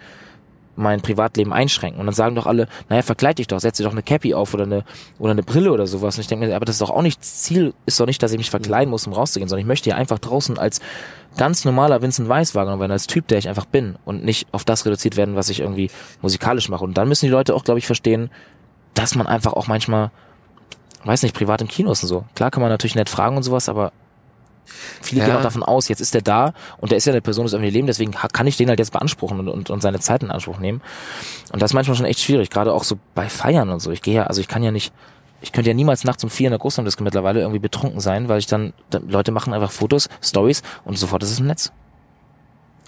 mein Privatleben einschränken. Und dann sagen doch alle, naja, verkleid dich doch, setz dir doch eine Cappy auf oder eine, oder eine Brille oder sowas. Und ich denke mir, aber das ist doch auch nicht, Ziel ist doch nicht, dass ich mich verkleiden muss, um rauszugehen, sondern ich möchte hier einfach draußen als ganz normaler Vincent Weiss wahrgenommen werden, als Typ, der ich einfach bin und nicht auf das reduziert werden, was ich irgendwie musikalisch mache. Und dann müssen die Leute auch, glaube ich, verstehen, dass man einfach auch manchmal, weiß nicht, privat im Kino ist und so. Klar kann man natürlich nett fragen und sowas, aber viele Ja. gehen auch davon aus, jetzt ist der da und der ist ja eine Person des öffentlichen Lebens, deswegen kann ich den halt jetzt beanspruchen und, und, und seine Zeit in Anspruch nehmen. Und das ist manchmal schon echt schwierig, gerade auch so bei Feiern und so. Ich gehe ja, also ich kann ja nicht, ich könnte ja niemals nachts um vier in der Großraumdiske mittlerweile irgendwie betrunken sein, weil ich dann, dann Leute machen einfach Fotos, Stories und sofort ist es im Netz.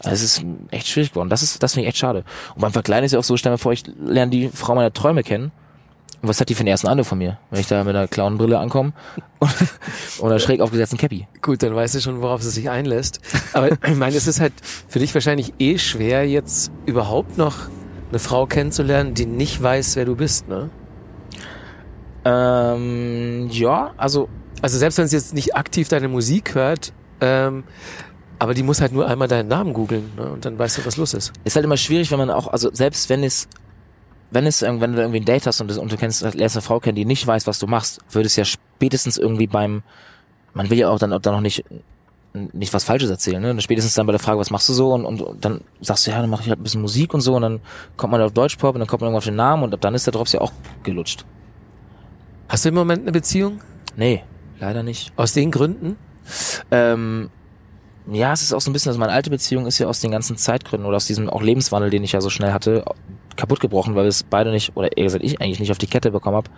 Also es ist echt schwierig geworden. Das ist, das finde ich echt schade. Und beim Verkleiden ist ja auch so, stell mir vor, ich lerne die Frau meiner Träume kennen. Und was hat die für einen ersten Eindruck von mir? Wenn ich da mit einer Clownbrille ankomme und, einer schräg aufgesetzten Cappy. Gut, dann weißt du schon, worauf es sich einlässt. Aber ich meine, es ist halt für dich wahrscheinlich eh schwer, jetzt überhaupt noch eine Frau kennenzulernen, die nicht weiß, wer du bist, ne? Ähm, ja, also Also selbst wenn sie jetzt nicht aktiv deine Musik hört, ähm, aber die muss halt nur einmal deinen Namen googeln ne? und dann weißt du, was los ist. ist halt immer schwierig, wenn man auch, also selbst wenn es, wenn es, wenn du irgendwie ein Date hast und, das, und du kennst, lernst eine Frau kennen, die nicht weiß, was du machst, würde es ja spätestens irgendwie beim, man will ja auch dann, dann noch nicht, nicht was Falsches erzählen, ne? Und Spätestens dann bei der Frage, was machst du so? Und, und, und dann sagst du, ja, dann mache ich halt ein bisschen Musik und so und dann kommt man auf Deutschpop und dann kommt man irgendwann auf den Namen und ab dann ist der Drops ja auch gelutscht. Hast du im Moment eine Beziehung? Nee, leider nicht. Aus den Gründen? Ähm, ja, es ist auch so ein bisschen, also meine alte Beziehung ist ja aus den ganzen Zeitgründen oder aus diesem auch Lebenswandel, den ich ja so schnell hatte, kaputt gebrochen, weil wir es beide nicht, oder eher gesagt, ich eigentlich nicht auf die Kette bekommen habe.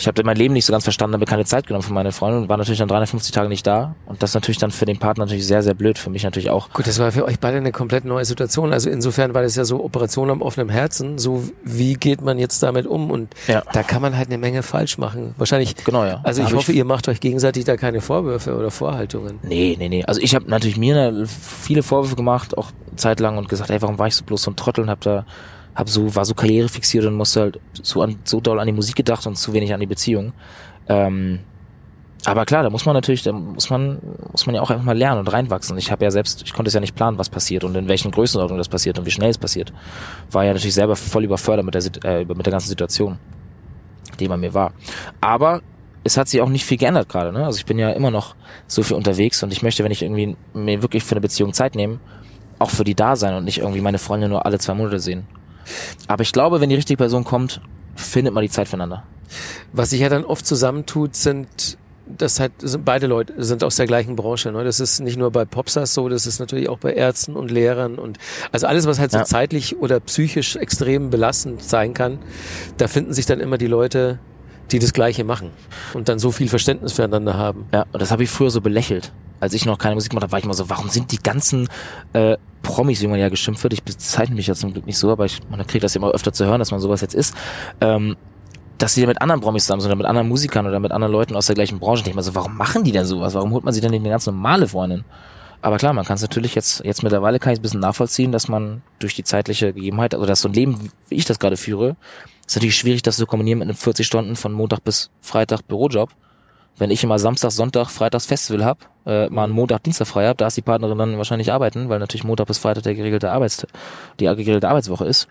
Ich habe mein Leben nicht so ganz verstanden, habe mir keine Zeit genommen für meine Freundin und war natürlich dann 350 Tage nicht da. Und das ist natürlich dann für den Partner natürlich sehr, sehr blöd, für mich natürlich auch. Gut, das war für euch beide eine komplett neue Situation. Also insofern war das ja so Operation am offenen Herzen. So, wie geht man jetzt damit um? Und Ja. da kann man halt eine Menge falsch machen. Wahrscheinlich. Genau, ja. Also ich hab hoffe, ihr macht euch gegenseitig da keine Vorwürfe oder Vorhaltungen. Nee, nee, nee. Also ich habe natürlich mir viele Vorwürfe gemacht, auch zeitlang und gesagt, ey, warum war ich so bloß so ein Trottel und hab da, hab so, war so karrierefixiert und musste halt so, an, so doll an die Musik gedacht und zu wenig an die Beziehung. Ähm, aber klar, da muss man natürlich, da muss man, muss man ja auch einfach mal lernen und reinwachsen. Ich habe ja selbst, ich konnte es ja nicht planen, was passiert und in welchen Größenordnungen das passiert und wie schnell es passiert. War ja natürlich selber voll überfordert mit der, äh, mit der ganzen Situation, die bei mir war. Aber es hat sich auch nicht viel geändert gerade. Ne? Also ich bin ja immer noch so viel unterwegs und ich möchte, wenn ich irgendwie mir wirklich für eine Beziehung Zeit nehme, auch für die da sein und nicht irgendwie meine Freunde nur alle zwei Monate sehen. Aber ich glaube, wenn die richtige Person kommt, findet man die Zeit füreinander. Was sich ja dann oft zusammentut, sind das halt sind beide Leute sind aus der gleichen Branche. Ne? Das ist nicht nur bei Popstars so, das ist natürlich auch bei Ärzten und Lehrern und also alles, was halt so Ja. zeitlich oder psychisch extrem belastend sein kann, da finden sich dann immer die Leute, die das Gleiche machen und dann so viel Verständnis füreinander haben. Ja, und das habe ich früher so belächelt. Als ich noch keine Musik gemacht habe, war ich immer so, warum sind die ganzen äh, Promis, wie man ja geschimpft wird, ich bezeichne mich ja zum Glück nicht so, aber ich, man kriegt das ja immer öfter zu hören, dass man sowas jetzt ist, ähm, dass sie mit anderen Promis zusammen sind oder mit anderen Musikern oder mit anderen Leuten aus der gleichen Branche. Ich denke mal so, warum machen die denn sowas? Warum holt man sich denn nicht eine ganz normale Freundin? Aber klar, man kann es natürlich jetzt, jetzt mittlerweile kann ich ein bisschen nachvollziehen, dass man durch die zeitliche Gegebenheit, also dass so ein Leben, wie ich das gerade führe, ist natürlich schwierig, das zu kombinieren mit einem 40 Stunden von Montag bis Freitag Bürojob. Wenn ich immer Samstag, Sonntag, Freitags Festival hab, äh, mal einen Montag, Dienstag frei hab, da ist die Partnerin dann wahrscheinlich arbeiten, weil natürlich Montag bis Freitag der geregelte Arbeits die geregelte Arbeitswoche ist.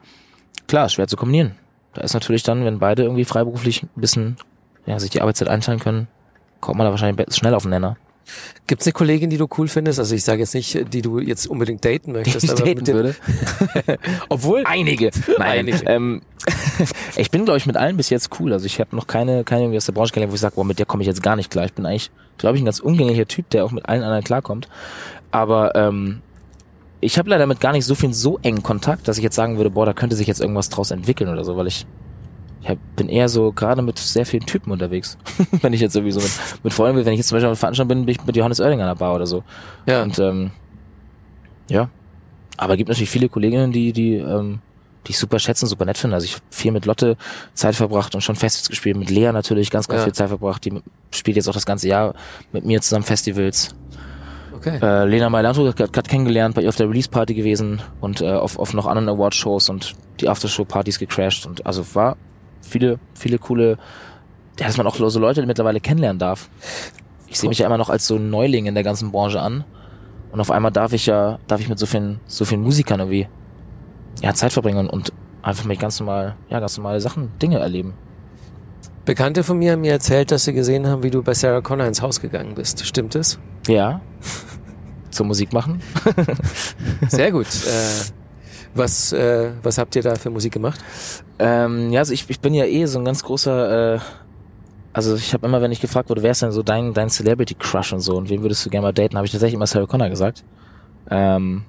Klar, schwer zu kombinieren. Da ist natürlich dann, wenn beide irgendwie freiberuflich ein bisschen ja, sich die Arbeitszeit einteilen können, kommt man da wahrscheinlich schnell auf den Nenner. Gibt es eine Kollegin, die du cool findest? Also ich sage jetzt nicht, die du jetzt unbedingt daten möchtest, aber mit dem, würde. obwohl Einige. Nein, Einige. Ähm, ich bin, glaube ich, mit allen bis jetzt cool. Also ich habe noch keine, keine irgendwie aus der Branche kennengelernt, wo ich sage, boah, mit der komme ich jetzt gar nicht klar. Ich bin eigentlich, glaube ich, ein ganz umgänglicher Typ, der auch mit allen anderen klarkommt. Aber ähm, ich habe leider mit gar nicht so viel so engen Kontakt, dass ich jetzt sagen würde, boah, da könnte sich jetzt irgendwas draus entwickeln oder so, weil ich ich hab, bin eher so gerade mit sehr vielen Typen unterwegs. wenn ich jetzt sowieso mit, mit Freunden bin, wenn ich jetzt zum Beispiel auf Veranstaltung bin, bin ich mit Johannes Oerding an der Bar oder so. ja, Und ähm, ja. Aber gibt natürlich viele Kolleginnen, die, die, ähm, die ich super schätzen, super nett finde. Also ich hab viel mit Lotte Zeit verbracht und schon Festivals gespielt. Mit Lea natürlich ganz, ganz Ja. viel Zeit verbracht. Die spielt jetzt auch das ganze Jahr mit mir zusammen Festivals. okay. Äh, Lena Mailanto hat gerade kennengelernt, bei ihr auf der Release-Party gewesen und äh, auf, auf noch anderen Award-Shows und die Aftershow-Partys gecrashed. Und also war viele, viele coole, ja, dass man auch so Leute mittlerweile kennenlernen darf. Ich sehe mich ja immer noch als so ein Neuling in der ganzen Branche an. Und auf einmal darf ich ja, darf ich mit so vielen, so vielen Musikern irgendwie ja, Zeit verbringen und, einfach mit ganz normal, ja, ganz normale Sachen, Dinge erleben. Bekannte von mir haben mir erzählt, dass sie gesehen haben, wie du bei Sarah Connor ins Haus gegangen bist. Stimmt es? Ja. Zur Musik machen. Sehr gut. äh, was, äh, was habt ihr da für Musik gemacht? Ähm, ja, also ich, ich bin ja eh so ein ganz großer, äh, also ich habe immer, wenn ich gefragt wurde, wer ist denn so dein, dein Celebrity Crush und so und wen würdest du gerne mal daten, habe ich tatsächlich immer Sarah Connor gesagt. Ähm,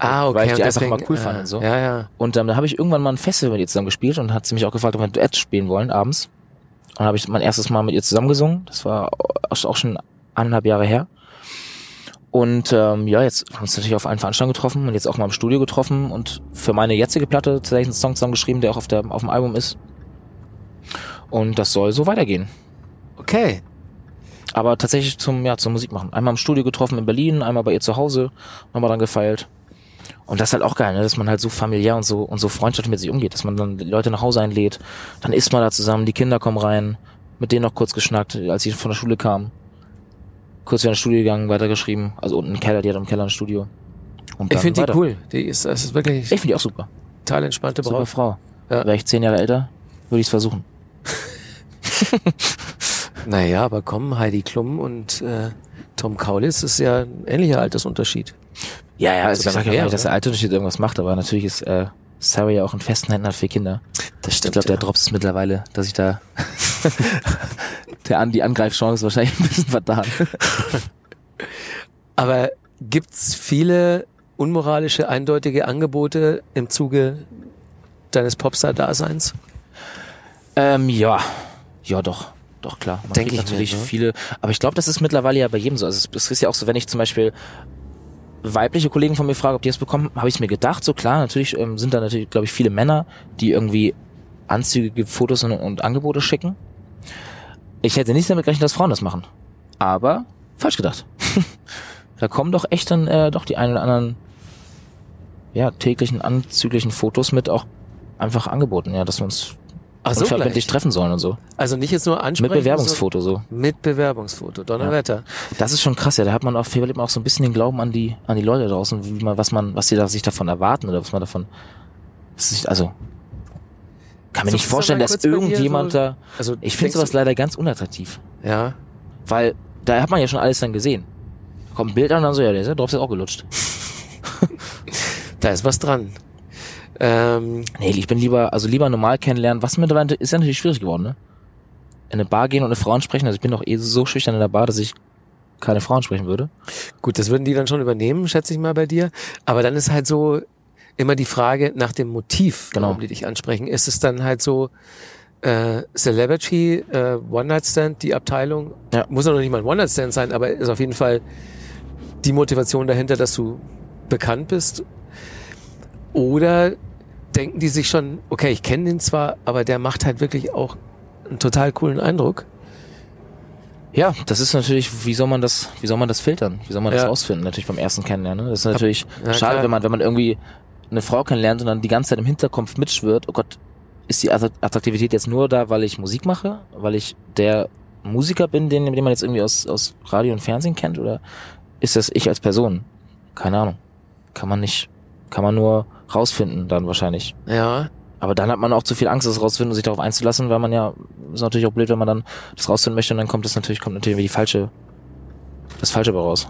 Ah, Weil ich die und einfach deswegen- mal cool fand ah, und so. Ja, ja. und ähm, dann habe ich irgendwann mal ein Festival mit ihr zusammen gespielt und hat sie mich auch gefragt, ob wir ein Duett spielen wollen abends. Und habe ich mein erstes Mal mit ihr zusammen gesungen. Das war auch schon eineinhalb Jahre her. Und ähm, ja, jetzt haben wir uns natürlich auf allen Veranstaltungen getroffen und jetzt auch mal im Studio getroffen und für meine jetzige Platte tatsächlich einen Song zusammengeschrieben, der auch auf, der, auf dem Album ist. Und das soll so weitergehen. Okay. Aber tatsächlich zum, ja, zum Musik machen. Einmal im Studio getroffen in Berlin, einmal bei ihr zu Hause, nochmal dann gefeilt. Und das ist halt auch geil, ne? dass man halt so familiär und so und so freundschaftlich mit sich umgeht, dass man dann die Leute nach Hause einlädt, dann isst man da zusammen, die Kinder kommen rein, mit denen noch kurz geschnackt, als sie von der Schule kamen. Kurz wieder ins Studio gegangen, weitergeschrieben, also unten im Keller, die hat im Keller ein Studio. Und Ich finde die cool. Die ist, das ist wirklich Ich finde die auch super. total entspannte Super Braut. Frau. Ja. Wäre ich zehn Jahre älter, würde ich es versuchen. Naja, aber komm, Heidi Klum und äh, Tom Kaulitz ist ja ein ähnlicher Altersunterschied. Ja, ja, also ich sage ja nicht, dass der alte Unterschied irgendwas macht, aber natürlich ist äh, Sarah ja auch in festen Händen hat vier Kinder. Das Ich glaube, der Drops ist mittlerweile, dass ich da der an die Angreifchance ist wahrscheinlich ein bisschen vertan. Aber gibt's viele unmoralische, eindeutige Angebote im Zuge deines Popstar-Daseins? ähm, ja, ja doch, doch klar. Man Denk ich natürlich mir, ne? viele, aber ich glaube, das ist mittlerweile ja bei jedem so. Also es, ist ja auch so, wenn ich zum Beispiel weibliche Kollegen von mir frage, ob die das bekommen, habe ich mir gedacht, so klar, natürlich ähm, sind da natürlich, glaube ich, viele Männer, die irgendwie anzügige Fotos und, und Angebote schicken. Ich hätte nicht damit gerechnet, dass Frauen das machen. Aber falsch gedacht. da kommen doch echt dann äh, doch die ein oder anderen ja, täglichen anzüglichen Fotos mit auch einfach Angeboten, ja, dass wir uns Ach so, unverbindlich gleich. treffen sollen und so. Also nicht jetzt nur ansprechen. Mit Bewerbungsfoto so. Mit Bewerbungsfoto. Donnerwetter. Das ist schon krass, ja. Da hat man auch, verliert man auch so ein bisschen den Glauben an die, an die Leute draußen, wie man, was man, was die da sich davon erwarten oder was man davon, also, kann mir So, nicht vorstellen, dass irgendjemand so- da, Also ich finde sowas leider ganz unattraktiv. Ja. Weil, da hat man ja schon alles dann gesehen. Da kommt ein Bild an und dann so, ja, der ist ja Drops ist auch gelutscht. Da ist was dran. Ähm, Nee, ich bin lieber, also lieber normal kennenlernen, was mittlerweile ist ja natürlich schwierig geworden, ne? in eine Bar gehen und eine Frau ansprechen. Also ich bin doch eh so schüchtern in der Bar, dass ich keine Frau ansprechen würde. Gut, das würden die dann schon übernehmen, schätze ich mal bei dir. Aber dann ist halt so immer die Frage nach dem Motiv, Genau. warum die dich ansprechen. Ist es dann halt so äh, Celebrity, äh, One-Night-Stand, die Abteilung? Ja. Muss ja noch nicht mal ein One-Night-Stand sein, aber ist auf jeden Fall die Motivation dahinter, dass du bekannt bist. Oder denken die sich schon, okay, ich kenne den zwar, aber der macht halt wirklich auch einen total coolen Eindruck. Ja, das ist natürlich, wie soll man das, wie soll man das filtern? Wie soll man das Ja. rausfinden? Natürlich beim ersten Kennenlernen. Ne? Das ist natürlich Ja, schade, klar. wenn man, wenn man irgendwie eine Frau kennenlernt und dann die ganze Zeit im Hinterkopf mitschwört, oh Gott, ist die Attra- Attraktivität jetzt nur da, weil ich Musik mache, weil ich der Musiker bin, den, den man jetzt irgendwie aus, aus Radio und Fernsehen kennt, oder ist das ich als Person? Keine Ahnung. Kann man nicht, kann man nur rausfinden dann wahrscheinlich. Ja, Aber dann hat man auch zu viel Angst, das rauszufinden und sich darauf einzulassen, weil man ja, ist natürlich auch blöd, wenn man dann das rausfinden möchte und dann kommt das natürlich, kommt natürlich die falsche, das Falsche bei raus.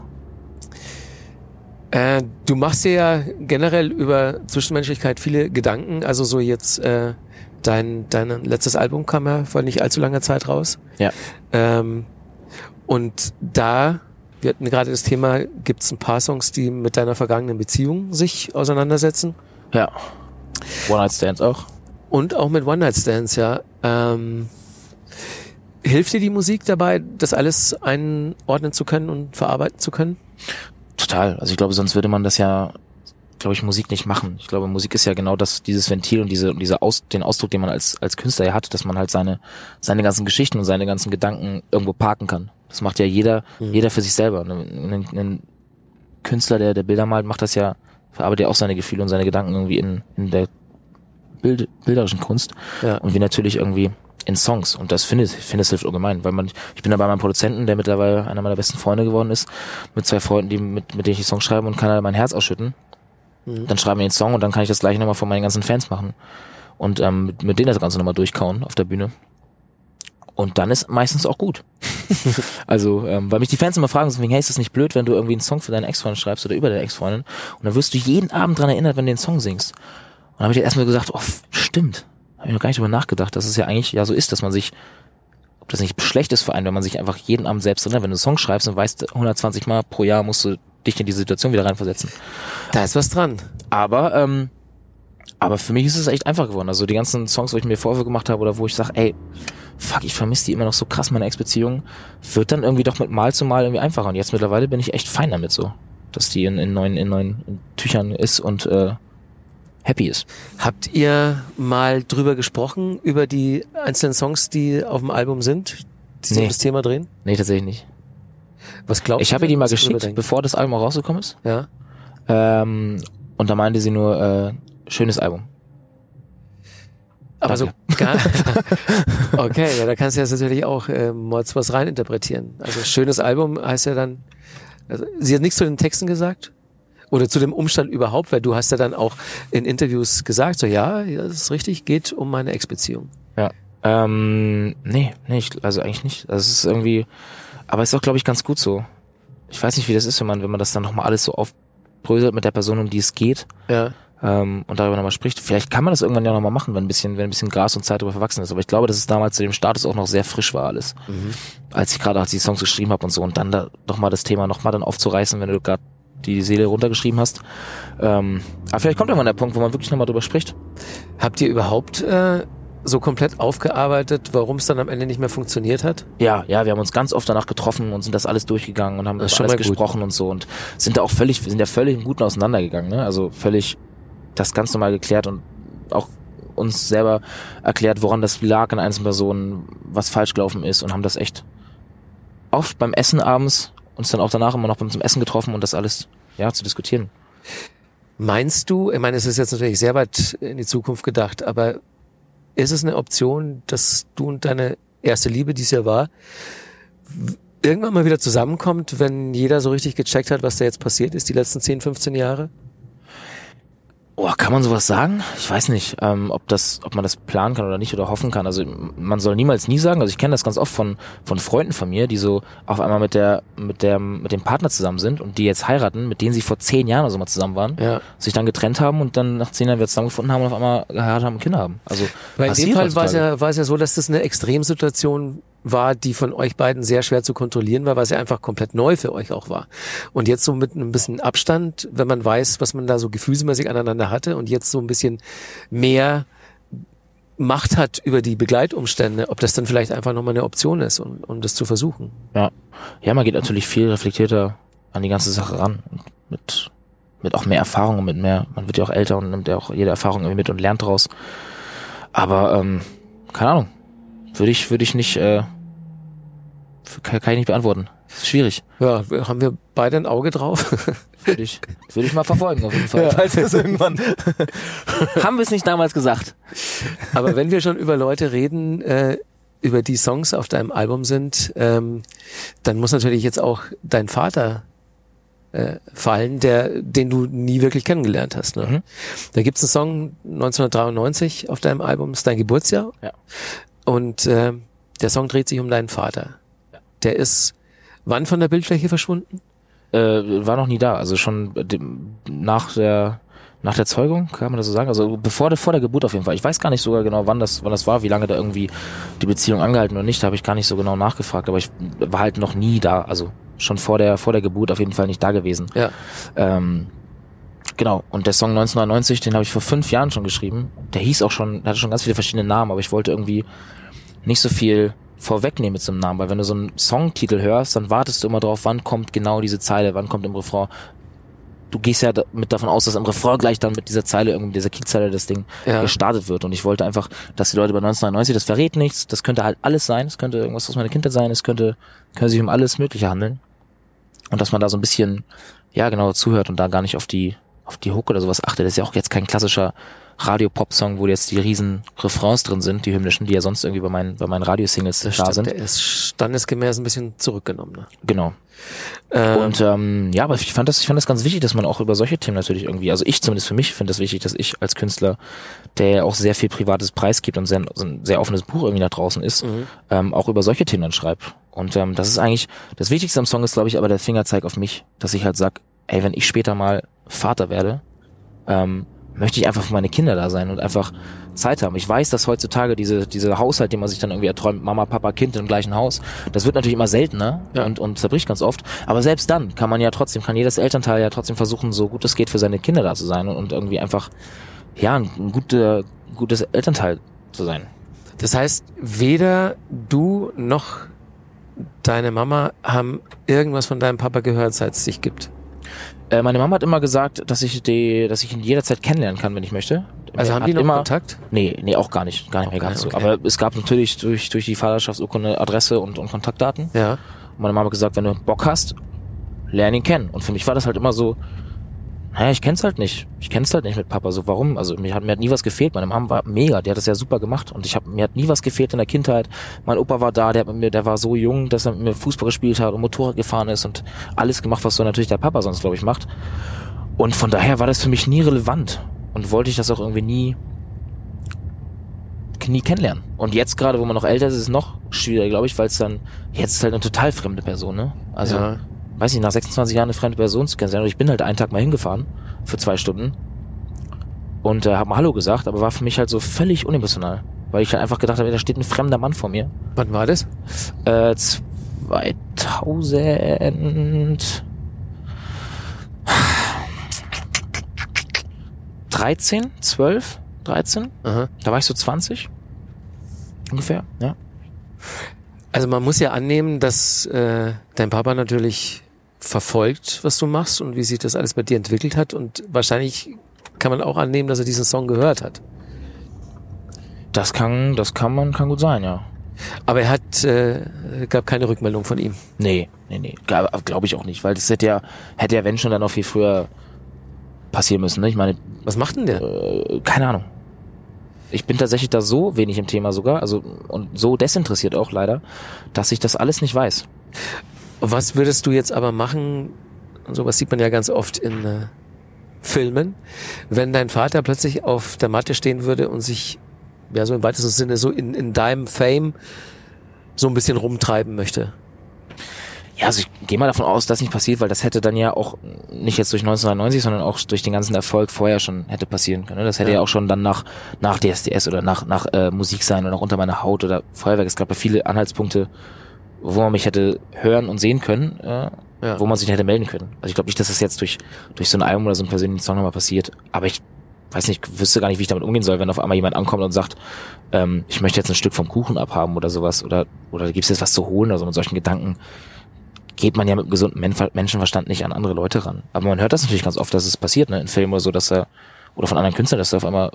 Äh, du machst dir ja generell über Zwischenmenschlichkeit viele Gedanken. Also so jetzt äh, dein dein letztes Album kam ja vor nicht allzu langer Zeit raus. Ja. Ähm, und da, wir hatten gerade das Thema, gibt es ein paar Songs, die mit deiner vergangenen Beziehung sich auseinandersetzen. Ja. One-Night-Stands auch. Und auch mit One-Night-Stands, ja. Ähm, hilft dir die Musik dabei, das alles einordnen zu können und verarbeiten zu können? Total. Also ich glaube, sonst würde man das ja, glaube ich, Musik nicht machen. Ich glaube, Musik ist ja genau das, dieses Ventil und diese, und dieser Aus, den Ausdruck, den man als, als Künstler ja hat, dass man halt seine, seine ganzen Geschichten und seine ganzen Gedanken irgendwo parken kann. Das macht ja jeder, jeder für sich selber. Ein, ein, ein Künstler, der, der Bilder malt, macht das ja, verarbeitet ja auch seine Gefühle und seine Gedanken irgendwie in, in der Bild, bilderischen Kunst. Ja. Und wir natürlich irgendwie in Songs. Und das finde ich, finde es hilft ungemein, weil man, ich bin da bei meinem Produzenten, der mittlerweile einer meiner besten Freunde geworden ist, mit zwei Freunden, die, mit, mit denen ich die Songs schreibe und kann halt mein Herz ausschütten. Dann schreiben wir den Song und dann kann ich das gleiche nochmal von meinen ganzen Fans machen. Und ähm, mit, mit denen das Ganze nochmal durchkauen auf der Bühne. Und dann ist meistens auch gut. also, ähm, weil mich die Fans immer fragen, deswegen, hey, ist das nicht blöd, wenn du irgendwie einen Song für deine Ex-Freundin schreibst oder über deine Ex-Freundin und dann wirst du jeden Abend dran erinnert, wenn du den Song singst. Und dann habe ich erstmal gesagt, oh, stimmt. Habe ich noch gar nicht drüber nachgedacht, dass es ja eigentlich ja so ist, dass man sich, ob das nicht schlecht ist für einen, wenn man sich einfach jeden Abend selbst erinnert, wenn du einen Song schreibst und weißt, 120 Mal pro Jahr musst du dich in die Situation wieder reinversetzen. Da ist was dran. Aber, ähm, aber für mich ist es echt einfach geworden. Also die ganzen Songs, wo ich mir Vorwürfe gemacht habe oder wo ich sage, ey, fuck, ich vermisse die immer noch so krass, meine Ex-Beziehung, wird dann irgendwie doch mit Mal zu Mal irgendwie einfacher. Und jetzt mittlerweile bin ich echt fein damit so, dass die in, in neuen, in neuen Tüchern ist und äh, happy ist. Habt ihr mal drüber gesprochen, über die einzelnen Songs, die auf dem Album sind, die sich Nee. um das Thema drehen? Nee, tatsächlich nicht. Was glaubst Ich du habe ihr die mal geschickt, bevor das Album auch rausgekommen ist. Ja. Ähm, und da meinte sie nur, äh, schönes Album. Aber Danke. so gar, Okay, ja, da kannst du jetzt natürlich auch äh, Mods was reininterpretieren. Also schönes Album heißt ja dann. Also, sie hat nichts zu den Texten gesagt? Oder zu dem Umstand überhaupt, weil du hast ja dann auch in Interviews gesagt, so ja, das ist richtig, geht um meine Ex-Beziehung. Ja. Ähm, nee, nee, ich, also eigentlich nicht. Also es ist irgendwie, aber es ist auch, glaube ich, ganz gut so. Ich weiß nicht, wie das ist, wenn man, wenn man das dann nochmal alles so aufbröselt mit der Person, um die es geht, Ja. ähm, und darüber nochmal spricht. Vielleicht kann man das irgendwann ja nochmal machen, wenn ein bisschen, wenn ein bisschen Gras und Zeit darüber verwachsen ist. Aber ich glaube, dass es damals zu dem Status auch noch sehr frisch war alles. Als ich gerade die Songs geschrieben habe und so und dann da nochmal das Thema nochmal dann aufzureißen, wenn du gerade die Seele runtergeschrieben hast. Ähm, aber vielleicht kommt irgendwann der Punkt, wo man wirklich nochmal drüber spricht. Habt ihr überhaupt äh, so komplett aufgearbeitet, warum es dann am Ende nicht mehr funktioniert hat? Ja, ja, wir haben uns ganz oft danach getroffen und sind das alles durchgegangen und haben Das alles gut. gesprochen und so und sind da auch völlig, wir sind ja völlig im Guten auseinandergegangen, ne? Also völlig das ganz normal geklärt und auch uns selber erklärt, woran das lag in einzelnen Personen, was falsch gelaufen ist und haben das echt oft beim Essen abends uns dann auch danach immer noch beim zum Essen getroffen und das alles ja zu diskutieren. Meinst du, ich meine, es ist jetzt natürlich sehr weit in die Zukunft gedacht, aber ist es eine Option, dass du und deine erste Liebe, die es ja war, irgendwann mal wieder zusammenkommt, wenn jeder so richtig gecheckt hat, was da jetzt passiert ist, die letzten 10, 15 Jahre? Oh, kann man sowas sagen? Ich weiß nicht, ähm, ob das, ob man das planen kann oder nicht oder hoffen kann. Also man soll niemals nie sagen. Also ich kenne das ganz oft von von Freunden von mir, die so auf einmal mit der mit der mit dem Partner zusammen sind und die jetzt heiraten, mit denen sie vor zehn Jahren oder so mal zusammen waren, Ja. sich dann getrennt haben und dann nach zehn Jahren wieder zusammengefunden haben und auf einmal geheiratet haben und Kinder haben. Also Weil in dem Fall war es ja, war es ja so, dass das eine Extremsituation war, die von euch beiden sehr schwer zu kontrollieren war, weil sie einfach komplett neu für euch auch war. Und jetzt so mit ein bisschen Abstand, wenn man weiß, was man da so gefühlsmäßig aneinander hatte und jetzt so ein bisschen mehr Macht hat über die Begleitumstände, ob das dann vielleicht einfach nochmal eine Option ist, um, um das zu versuchen. Ja. Ja, man geht natürlich viel reflektierter an die ganze Sache ran. Mit, mit auch mehr Erfahrung und mit mehr, man wird ja auch älter und nimmt ja auch jede Erfahrung irgendwie mit und lernt draus. Aber, ähm, keine Ahnung. Würde ich, würde ich nicht, äh, kann, kann ich nicht beantworten. Ist schwierig. Ja, haben wir beide ein Auge drauf? Würde ich, würde ich mal verfolgen, auf jeden Fall. Ja. Falls es irgendwann. haben wir es nicht damals gesagt. Aber wenn wir schon über Leute reden, äh, über die Songs auf deinem Album sind, ähm, dann muss natürlich jetzt auch dein Vater äh, fallen, der, den du nie wirklich kennengelernt hast. Ne? Mhm. Da gibt's einen Song 1993 auf deinem Album, ist dein Geburtsjahr. Ja. Und äh, der Song dreht sich um deinen Vater. Der ist wann von der Bildfläche verschwunden? Äh, war noch nie da. Also schon nach der nach der Zeugung, kann man das so sagen? Also bevor der, vor der Geburt auf jeden Fall. Ich weiß gar nicht sogar genau, wann das, wann das war, wie lange da irgendwie die Beziehung angehalten oder nicht, da habe ich gar nicht so genau nachgefragt, aber ich war halt noch nie da, also schon vor der, vor der Geburt auf jeden Fall nicht da gewesen. Ja. Ähm, genau, und der Song 1990, den habe ich vor fünf Jahren schon geschrieben. Der hieß auch schon, hatte schon ganz viele verschiedene Namen, aber ich wollte irgendwie nicht so viel vorwegnehmen mit so einem Namen, weil wenn du so einen Songtitel hörst, dann wartest du immer drauf, wann kommt genau diese Zeile, wann kommt im Refrain. Du gehst ja mit davon aus, dass im Refrain gleich dann mit dieser Zeile, irgendwie dieser Kickzeile das Ding ja. gestartet wird. Und ich wollte einfach, dass die Leute bei 1990, das verrät nichts, das könnte halt alles sein, es könnte irgendwas aus meiner Kindheit sein, es könnte, könnte sich um alles Mögliche handeln. Und dass man da so ein bisschen, ja, genau zuhört und da gar nicht auf die, auf die Hook oder sowas achtet. Das ist ja auch jetzt kein klassischer Radio-Pop-Song, wo jetzt die riesen Refrains drin sind, die hymnischen, die ja sonst irgendwie bei meinen, bei meinen Radiosingles da sind. Der ist standesgemäß ein bisschen zurückgenommen. Ne? Genau. Ähm, und ähm, ja, aber ich fand das, ich fand das ganz wichtig, dass man auch über solche Themen natürlich irgendwie, also ich zumindest für mich finde das wichtig, dass ich als Künstler, der auch sehr viel privates Preis gibt und sehr, so ein sehr offenes Buch irgendwie da draußen ist, mhm. ähm, auch über solche Themen dann schreibe. Und ähm, das ist eigentlich, das Wichtigste am Song ist, glaube ich, aber der Fingerzeig auf mich, dass ich halt sag, ey, wenn ich später mal Vater werde, ähm, möchte ich einfach für meine Kinder da sein und einfach Zeit haben. Ich weiß, dass heutzutage diese, diese Haushalt, den man sich dann irgendwie erträumt, Mama, Papa, Kind im gleichen Haus, das wird natürlich immer seltener ja. und, und zerbricht ganz oft. Aber selbst dann kann man ja trotzdem, kann jedes Elternteil ja trotzdem versuchen, so gut es geht für seine Kinder da zu sein und, und irgendwie einfach, ja, ein, ein guter, gutes Elternteil zu sein. Das heißt, weder du noch deine Mama haben irgendwas von deinem Papa gehört, seit es dich gibt. Äh, meine Mama hat immer gesagt, dass ich die, dass ich ihn jederzeit kennenlernen kann, wenn ich möchte. Also haben die noch immer, Kontakt? Nee, nee, auch gar nicht, gar nicht mehr ganz okay. so. Aber es gab natürlich durch, durch die Vaterschaftsurkunde Adresse und, und Kontaktdaten. Ja. Und meine Mama hat gesagt, wenn du Bock hast, lern ihn kennen. Und für mich war das halt immer so, naja, ich kenn's halt nicht. Ich kenn's halt nicht mit Papa. So, warum? Also mir hat, mir hat nie was gefehlt. Meine Mama war mega, die hat das ja super gemacht. Und ich hab, mir hat nie was gefehlt in der Kindheit. Mein Opa war da, der hat mit mir, der war so jung, dass er mit mir Fußball gespielt hat und Motorrad gefahren ist und alles gemacht, was so natürlich der Papa sonst, glaube ich, macht. Und von daher war das für mich nie relevant. Und wollte ich das auch irgendwie nie, nie kennenlernen. Und jetzt gerade, wo man noch älter ist, ist es noch schwieriger, glaube ich, weil es dann, jetzt ist halt eine total fremde Person, ne? Also. Ja weiß ich, nach 26 Jahren eine fremde Person zu kennen. Ich bin halt einen Tag mal hingefahren für zwei Stunden und äh, habe mal Hallo gesagt, aber war für mich halt so völlig unemotional, weil ich halt einfach gedacht habe, da steht ein fremder Mann vor mir. Wann war das? Äh, 2000 13, 12, 13. Aha. Da war ich so 20 ungefähr, ja. Also man muss ja annehmen, dass äh, dein Papa natürlich verfolgt, was du machst und wie sich das alles bei dir entwickelt hat. Und wahrscheinlich kann man auch annehmen, dass er diesen Song gehört hat. Das kann, das kann man, kann gut sein, ja. Aber er hat, äh, gab keine Rückmeldung von ihm. Nee, nee, nee. Glaube glaub ich auch nicht, weil das hätte ja, hätte ja, wenn schon, dann auch viel früher passieren müssen, ne? Ich meine. Was macht denn der? Äh, keine Ahnung. Ich bin tatsächlich da so wenig im Thema sogar, also, und so desinteressiert auch leider, dass ich das alles nicht weiß. Was würdest du jetzt aber machen? Sowas sieht man ja ganz oft in äh, Filmen, wenn dein Vater plötzlich auf der Matte stehen würde und sich, ja, so im weitesten Sinne, so in, in deinem Fame so ein bisschen rumtreiben möchte. Ja, also ich gehe mal davon aus, dass nicht passiert, weil das hätte dann ja auch nicht jetzt durch 1990, sondern auch durch den ganzen Erfolg vorher schon hätte passieren können. ne? Das hätte ja, Ja. auch schon dann nach nach DSDS oder nach nach äh, Musik sein oder nach unter meiner Haut oder Feuerwerk. Es gab ja viele Anhaltspunkte, wo man mich hätte hören und sehen können, äh, Ja. wo man sich hätte melden können. Also ich glaube nicht, dass das jetzt durch durch so ein Album oder so einen persönlichen Song nochmal passiert. Aber ich weiß nicht, wüsste gar nicht, wie ich damit umgehen soll, wenn auf einmal jemand ankommt und sagt, ähm, ich möchte jetzt ein Stück vom Kuchen abhaben oder sowas oder oder gibt es jetzt was zu holen oder so mit solchen Gedanken geht man ja mit Men Menschenverstand nicht an andere Leute ran. Aber man hört das natürlich ganz oft, dass es passiert, ne, in Filmen oder so, dass er, oder von anderen Künstlern, dass da auf einmal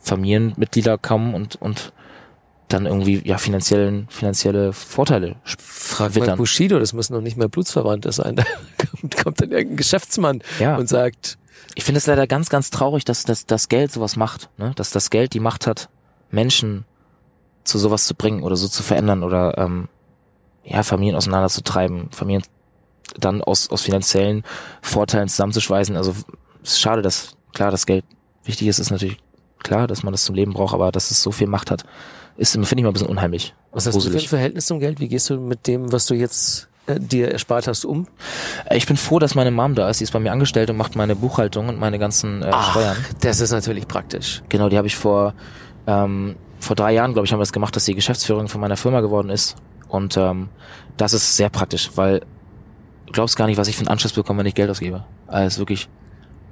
Familienmitglieder kommen und, und dann irgendwie, ja, finanziellen, finanzielle Vorteile Frag mal. Bushido, das müssen noch nicht mehr Blutsverwandte sein. Da kommt, kommt dann irgendein Geschäftsmann Ja. und sagt, Ich finde es leider ganz, ganz traurig, dass, dass das Geld sowas macht, ne? dass das Geld die Macht hat, Menschen zu sowas zu bringen oder so zu verändern oder ähm, ja, Familien auseinanderzutreiben, Familien dann aus, aus finanziellen Vorteilen zusammenzuschweißen. Also es ist schade, dass klar das Geld wichtig ist, ist natürlich klar, dass man das zum Leben braucht, aber dass es so viel Macht hat, ist finde ich mal ein bisschen unheimlich. was hast du für ein gruselig. Verhältnis zum Geld? Wie gehst du mit dem, was du jetzt äh, dir erspart hast, um? Ich bin froh, dass meine Mom da ist. Die ist bei mir angestellt und macht meine Buchhaltung und meine ganzen äh, Steuern. das ist natürlich praktisch. Genau, die habe ich vor ähm, vor drei Jahren, glaube ich, haben wir es gemacht, dass sie Geschäftsführerin von meiner Firma geworden ist. Und ähm, das ist sehr praktisch, weil du glaubst gar nicht, was ich für einen Anschluss bekomme, wenn ich Geld ausgebe. Also wirklich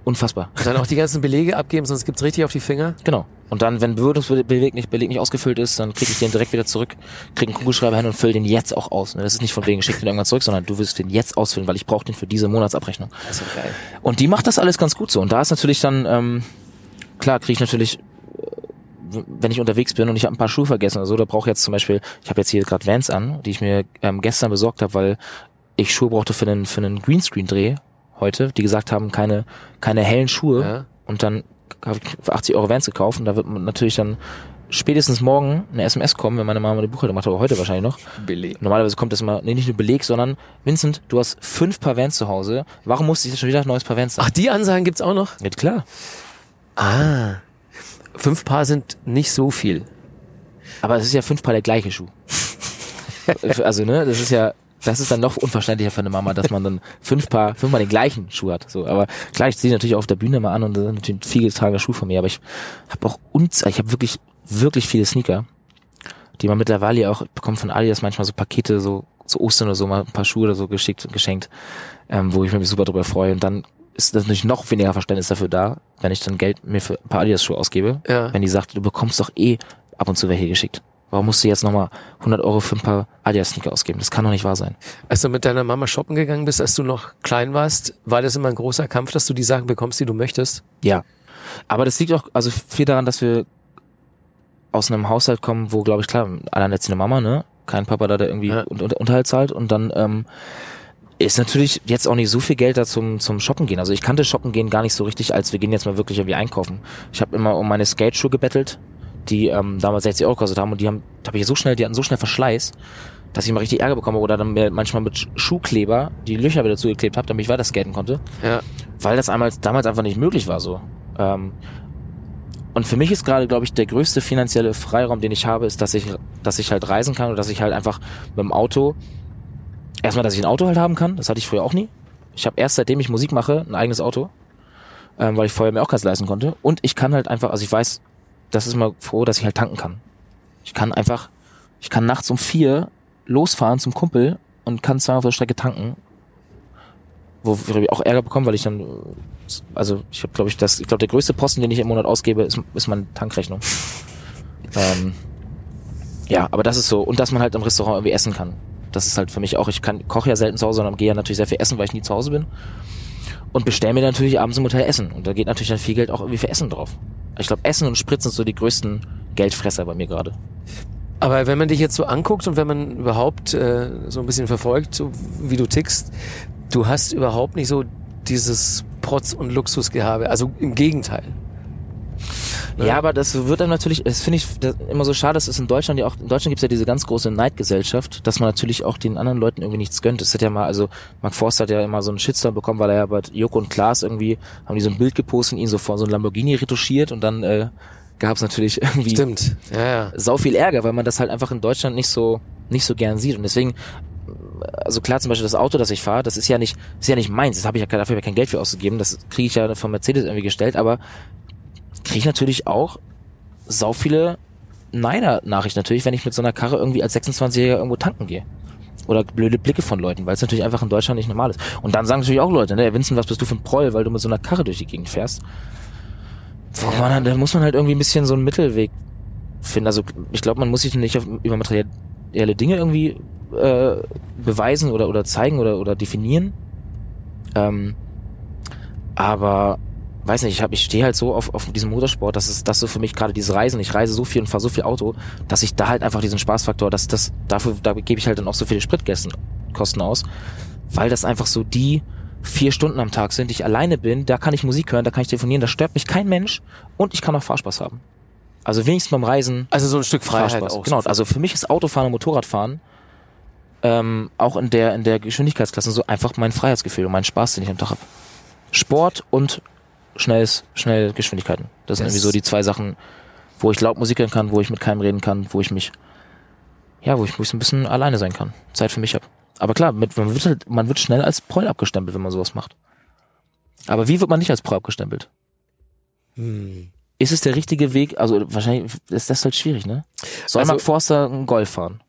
unfassbar. Und dann auch die ganzen Belege abgeben, sonst gibt's richtig auf die Finger. Genau. Und dann, wenn Bewirtungsbeleg nicht, Beleg nicht ausgefüllt ist, dann kriege ich den direkt wieder zurück, kriege einen Kugelschreiber hin und fülle den jetzt auch aus. Ne? Das ist nicht von wegen, schick den irgendwann zurück, sondern du wirst den jetzt ausfüllen, weil ich brauche den für diese Monatsabrechnung. Das ist geil. Und die macht das alles ganz gut so. Und da ist natürlich dann, ähm, klar, kriege ich natürlich, äh, wenn ich unterwegs bin und ich habe ein paar Schuhe vergessen oder so, da brauche ich jetzt zum Beispiel, ich habe jetzt hier gerade Vans an, die ich mir ähm, gestern besorgt habe, weil ich Schuhe brauchte für einen, für einen Greenscreen-Dreh heute, die gesagt haben, keine, keine hellen Schuhe. Ja. Und dann habe ich für 80 Euro Vans gekauft und da wird man natürlich dann spätestens morgen eine SMS kommen, wenn meine Mama die Buchhaltung macht, aber heute wahrscheinlich noch. Beleg. Normalerweise kommt das immer, nee, nicht nur Beleg, sondern Vincent, du hast fünf Paar Vans zu Hause. Warum muss ich jetzt schon wieder ein neues Paar Vans haben? Ach, die Ansagen gibt's auch noch? Ja, klar. Ah. Fünf Paar sind nicht so viel. Aber es ist ja fünfmal der gleiche Schuh. also, ne, das ist ja, das ist dann noch unverständlicher für eine Mama, dass man dann fünf Paar, fünfmal den gleichen Schuh hat. So, aber klar, ich ziehe natürlich auf der Bühne mal an und das ist natürlich ein viel getragener Schuh von mir, aber ich habe auch uns, ich habe wirklich, wirklich viele Sneaker, die man mittlerweile ja auch ich bekomme von Adidas manchmal so Pakete, so zu Ostern oder so mal ein paar Schuhe oder so geschickt und geschenkt, ähm, wo ich mich super drüber freue. Und dann ist das natürlich noch weniger Verständnis dafür da, wenn ich dann Geld mir für ein paar Adidas-Schuhe ausgebe, Ja. wenn die sagt, du bekommst doch eh ab und zu welche geschickt. Warum musst du jetzt nochmal 100 Euro für ein paar Adidas-Sneaker ausgeben? Das kann doch nicht wahr sein. Als du mit deiner Mama shoppen gegangen bist, als du noch klein warst, war das immer ein großer Kampf, dass du die Sachen bekommst, die du möchtest? Ja. Aber das liegt auch also viel daran, dass wir aus einem Haushalt kommen, wo, glaube ich, klar, alleinerziehende Mama, ne? Kein Papa da, der irgendwie Ja. Un- Unter- Unterhalt zahlt und dann ähm, ist natürlich jetzt auch nicht so viel Geld da zum, zum Shoppen gehen. Also ich kannte Shoppen gehen gar nicht so richtig, als wir gehen jetzt mal wirklich irgendwie einkaufen. Ich habe immer um meine Skateschuhe gebettelt, die ähm, damals 60 Euro gekostet haben und die haben, habe ich so schnell, die hatten so schnell Verschleiß, dass ich mal richtig Ärger bekomme oder dann mir manchmal mit Sch- Schuhkleber die Löcher wieder zugeklebt habe, damit ich weiter skaten konnte Ja. weil das einmal, damals einfach nicht möglich war so. Ähm, und für mich ist gerade, glaube ich, der größte finanzielle Freiraum, den ich habe, ist, dass ich, dass ich halt reisen kann und dass ich halt einfach mit dem Auto, erstmal, dass ich ein Auto halt haben kann, das hatte ich früher auch nie. Ich habe erst seitdem ich Musik mache, ein eigenes Auto, ähm, weil ich vorher mir auch keins leisten konnte. Und ich kann halt einfach, also ich weiß, das ist mal froh, dass ich halt tanken kann. Ich kann einfach, ich kann nachts um vier losfahren zum Kumpel und kann zweimal auf der Strecke tanken wo wir auch Ärger bekommen, weil ich dann, also ich habe, glaube ich, das, ich glaube, der größte Posten, den ich im Monat ausgebe, ist, ist meine Tankrechnung. ähm, ja, aber das ist so und dass man halt im Restaurant irgendwie essen kann. Das ist halt für mich auch. Ich kann koche ja selten zu Hause, sondern gehe ja natürlich sehr viel essen, weil ich nie zu Hause bin und bestelle mir natürlich abends im Hotel Essen und da geht natürlich dann viel Geld auch irgendwie für Essen drauf. Ich glaube, Essen und Sprit sind so die größten Geldfresser bei mir gerade. Aber wenn man dich jetzt so anguckt und wenn man überhaupt äh, so ein bisschen verfolgt, so wie du tickst, du hast überhaupt nicht so dieses Protz- und Luxusgehabe. Also im Gegenteil. Ne? Ja, aber das wird dann natürlich, das finde ich das immer so schade, das ist in Deutschland ja auch, in Deutschland gibt's ja diese ganz große Neidgesellschaft, dass man natürlich auch den anderen Leuten irgendwie nichts gönnt. Das hat ja mal, also Mark Forster hat ja immer so einen Shitstorm bekommen, weil er ja bei Joko und Klaas irgendwie, haben die so ein Bild gepostet und ihn so vor so ein Lamborghini retuschiert und dann äh, gab's natürlich irgendwie Stimmt. Ja, ja. sau viel Ärger, weil man das halt einfach in Deutschland nicht so nicht so gern sieht und deswegen also klar zum Beispiel das Auto, das ich fahre, das ist ja nicht, ist ja nicht meins. Das habe ich ja dafür kein Geld für ausgegeben. Das kriege ich ja von Mercedes irgendwie gestellt, aber kriege ich natürlich auch sau viele Neider-Nachrichten natürlich, wenn ich mit so einer Karre irgendwie als 26-Jähriger irgendwo tanken gehe. Oder blöde Blicke von Leuten, weil es natürlich einfach in Deutschland nicht normal ist. Und dann sagen natürlich auch Leute, ne, Vincent, was bist du für ein Proll, weil du mit so einer Karre durch die Gegend fährst. Wo man da muss man halt irgendwie ein bisschen so einen Mittelweg finden. Also ich glaube, man muss sich nicht auf, über materielle Dinge irgendwie äh, beweisen oder, oder zeigen oder, oder definieren. Ähm, aber weiß nicht, ich, hab, ich stehe halt so auf, auf diesem Motorsport, dass es das so für mich gerade diese Reisen, ich reise so viel und fahre so viel Auto, dass ich da halt einfach diesen Spaßfaktor, dass das dafür da gebe ich halt dann auch so viele Spritkosten aus, weil das einfach so die vier Stunden am Tag sind, ich alleine bin, da kann ich Musik hören, da kann ich telefonieren, da stört mich kein Mensch und ich kann auch Fahrspaß haben. Also wenigstens beim Reisen. Also so ein Stück Freiheit Fahrspaß. auch. Genau, also für mich ist Autofahren und Motorradfahren ähm, auch in der in der Geschwindigkeitsklasse so einfach mein Freiheitsgefühl und mein Spaß, den ich am Tag habe. Sport und schnelles, schnelle Geschwindigkeiten. Das sind Yes. irgendwie so die zwei Sachen, wo ich laut Musik hören kann, wo ich mit keinem reden kann, wo ich mich, ja, wo ich, wo ich so ein bisschen alleine sein kann, Zeit für mich habe. Aber klar, mit, man, wird halt, man wird schnell als Proll abgestempelt, wenn man sowas macht. Aber wie wird man nicht als Proll abgestempelt? Hm. Ist es der richtige Weg? Also wahrscheinlich ist das halt schwierig, ne? Soll Also- Mark Forster einen Golf fahren?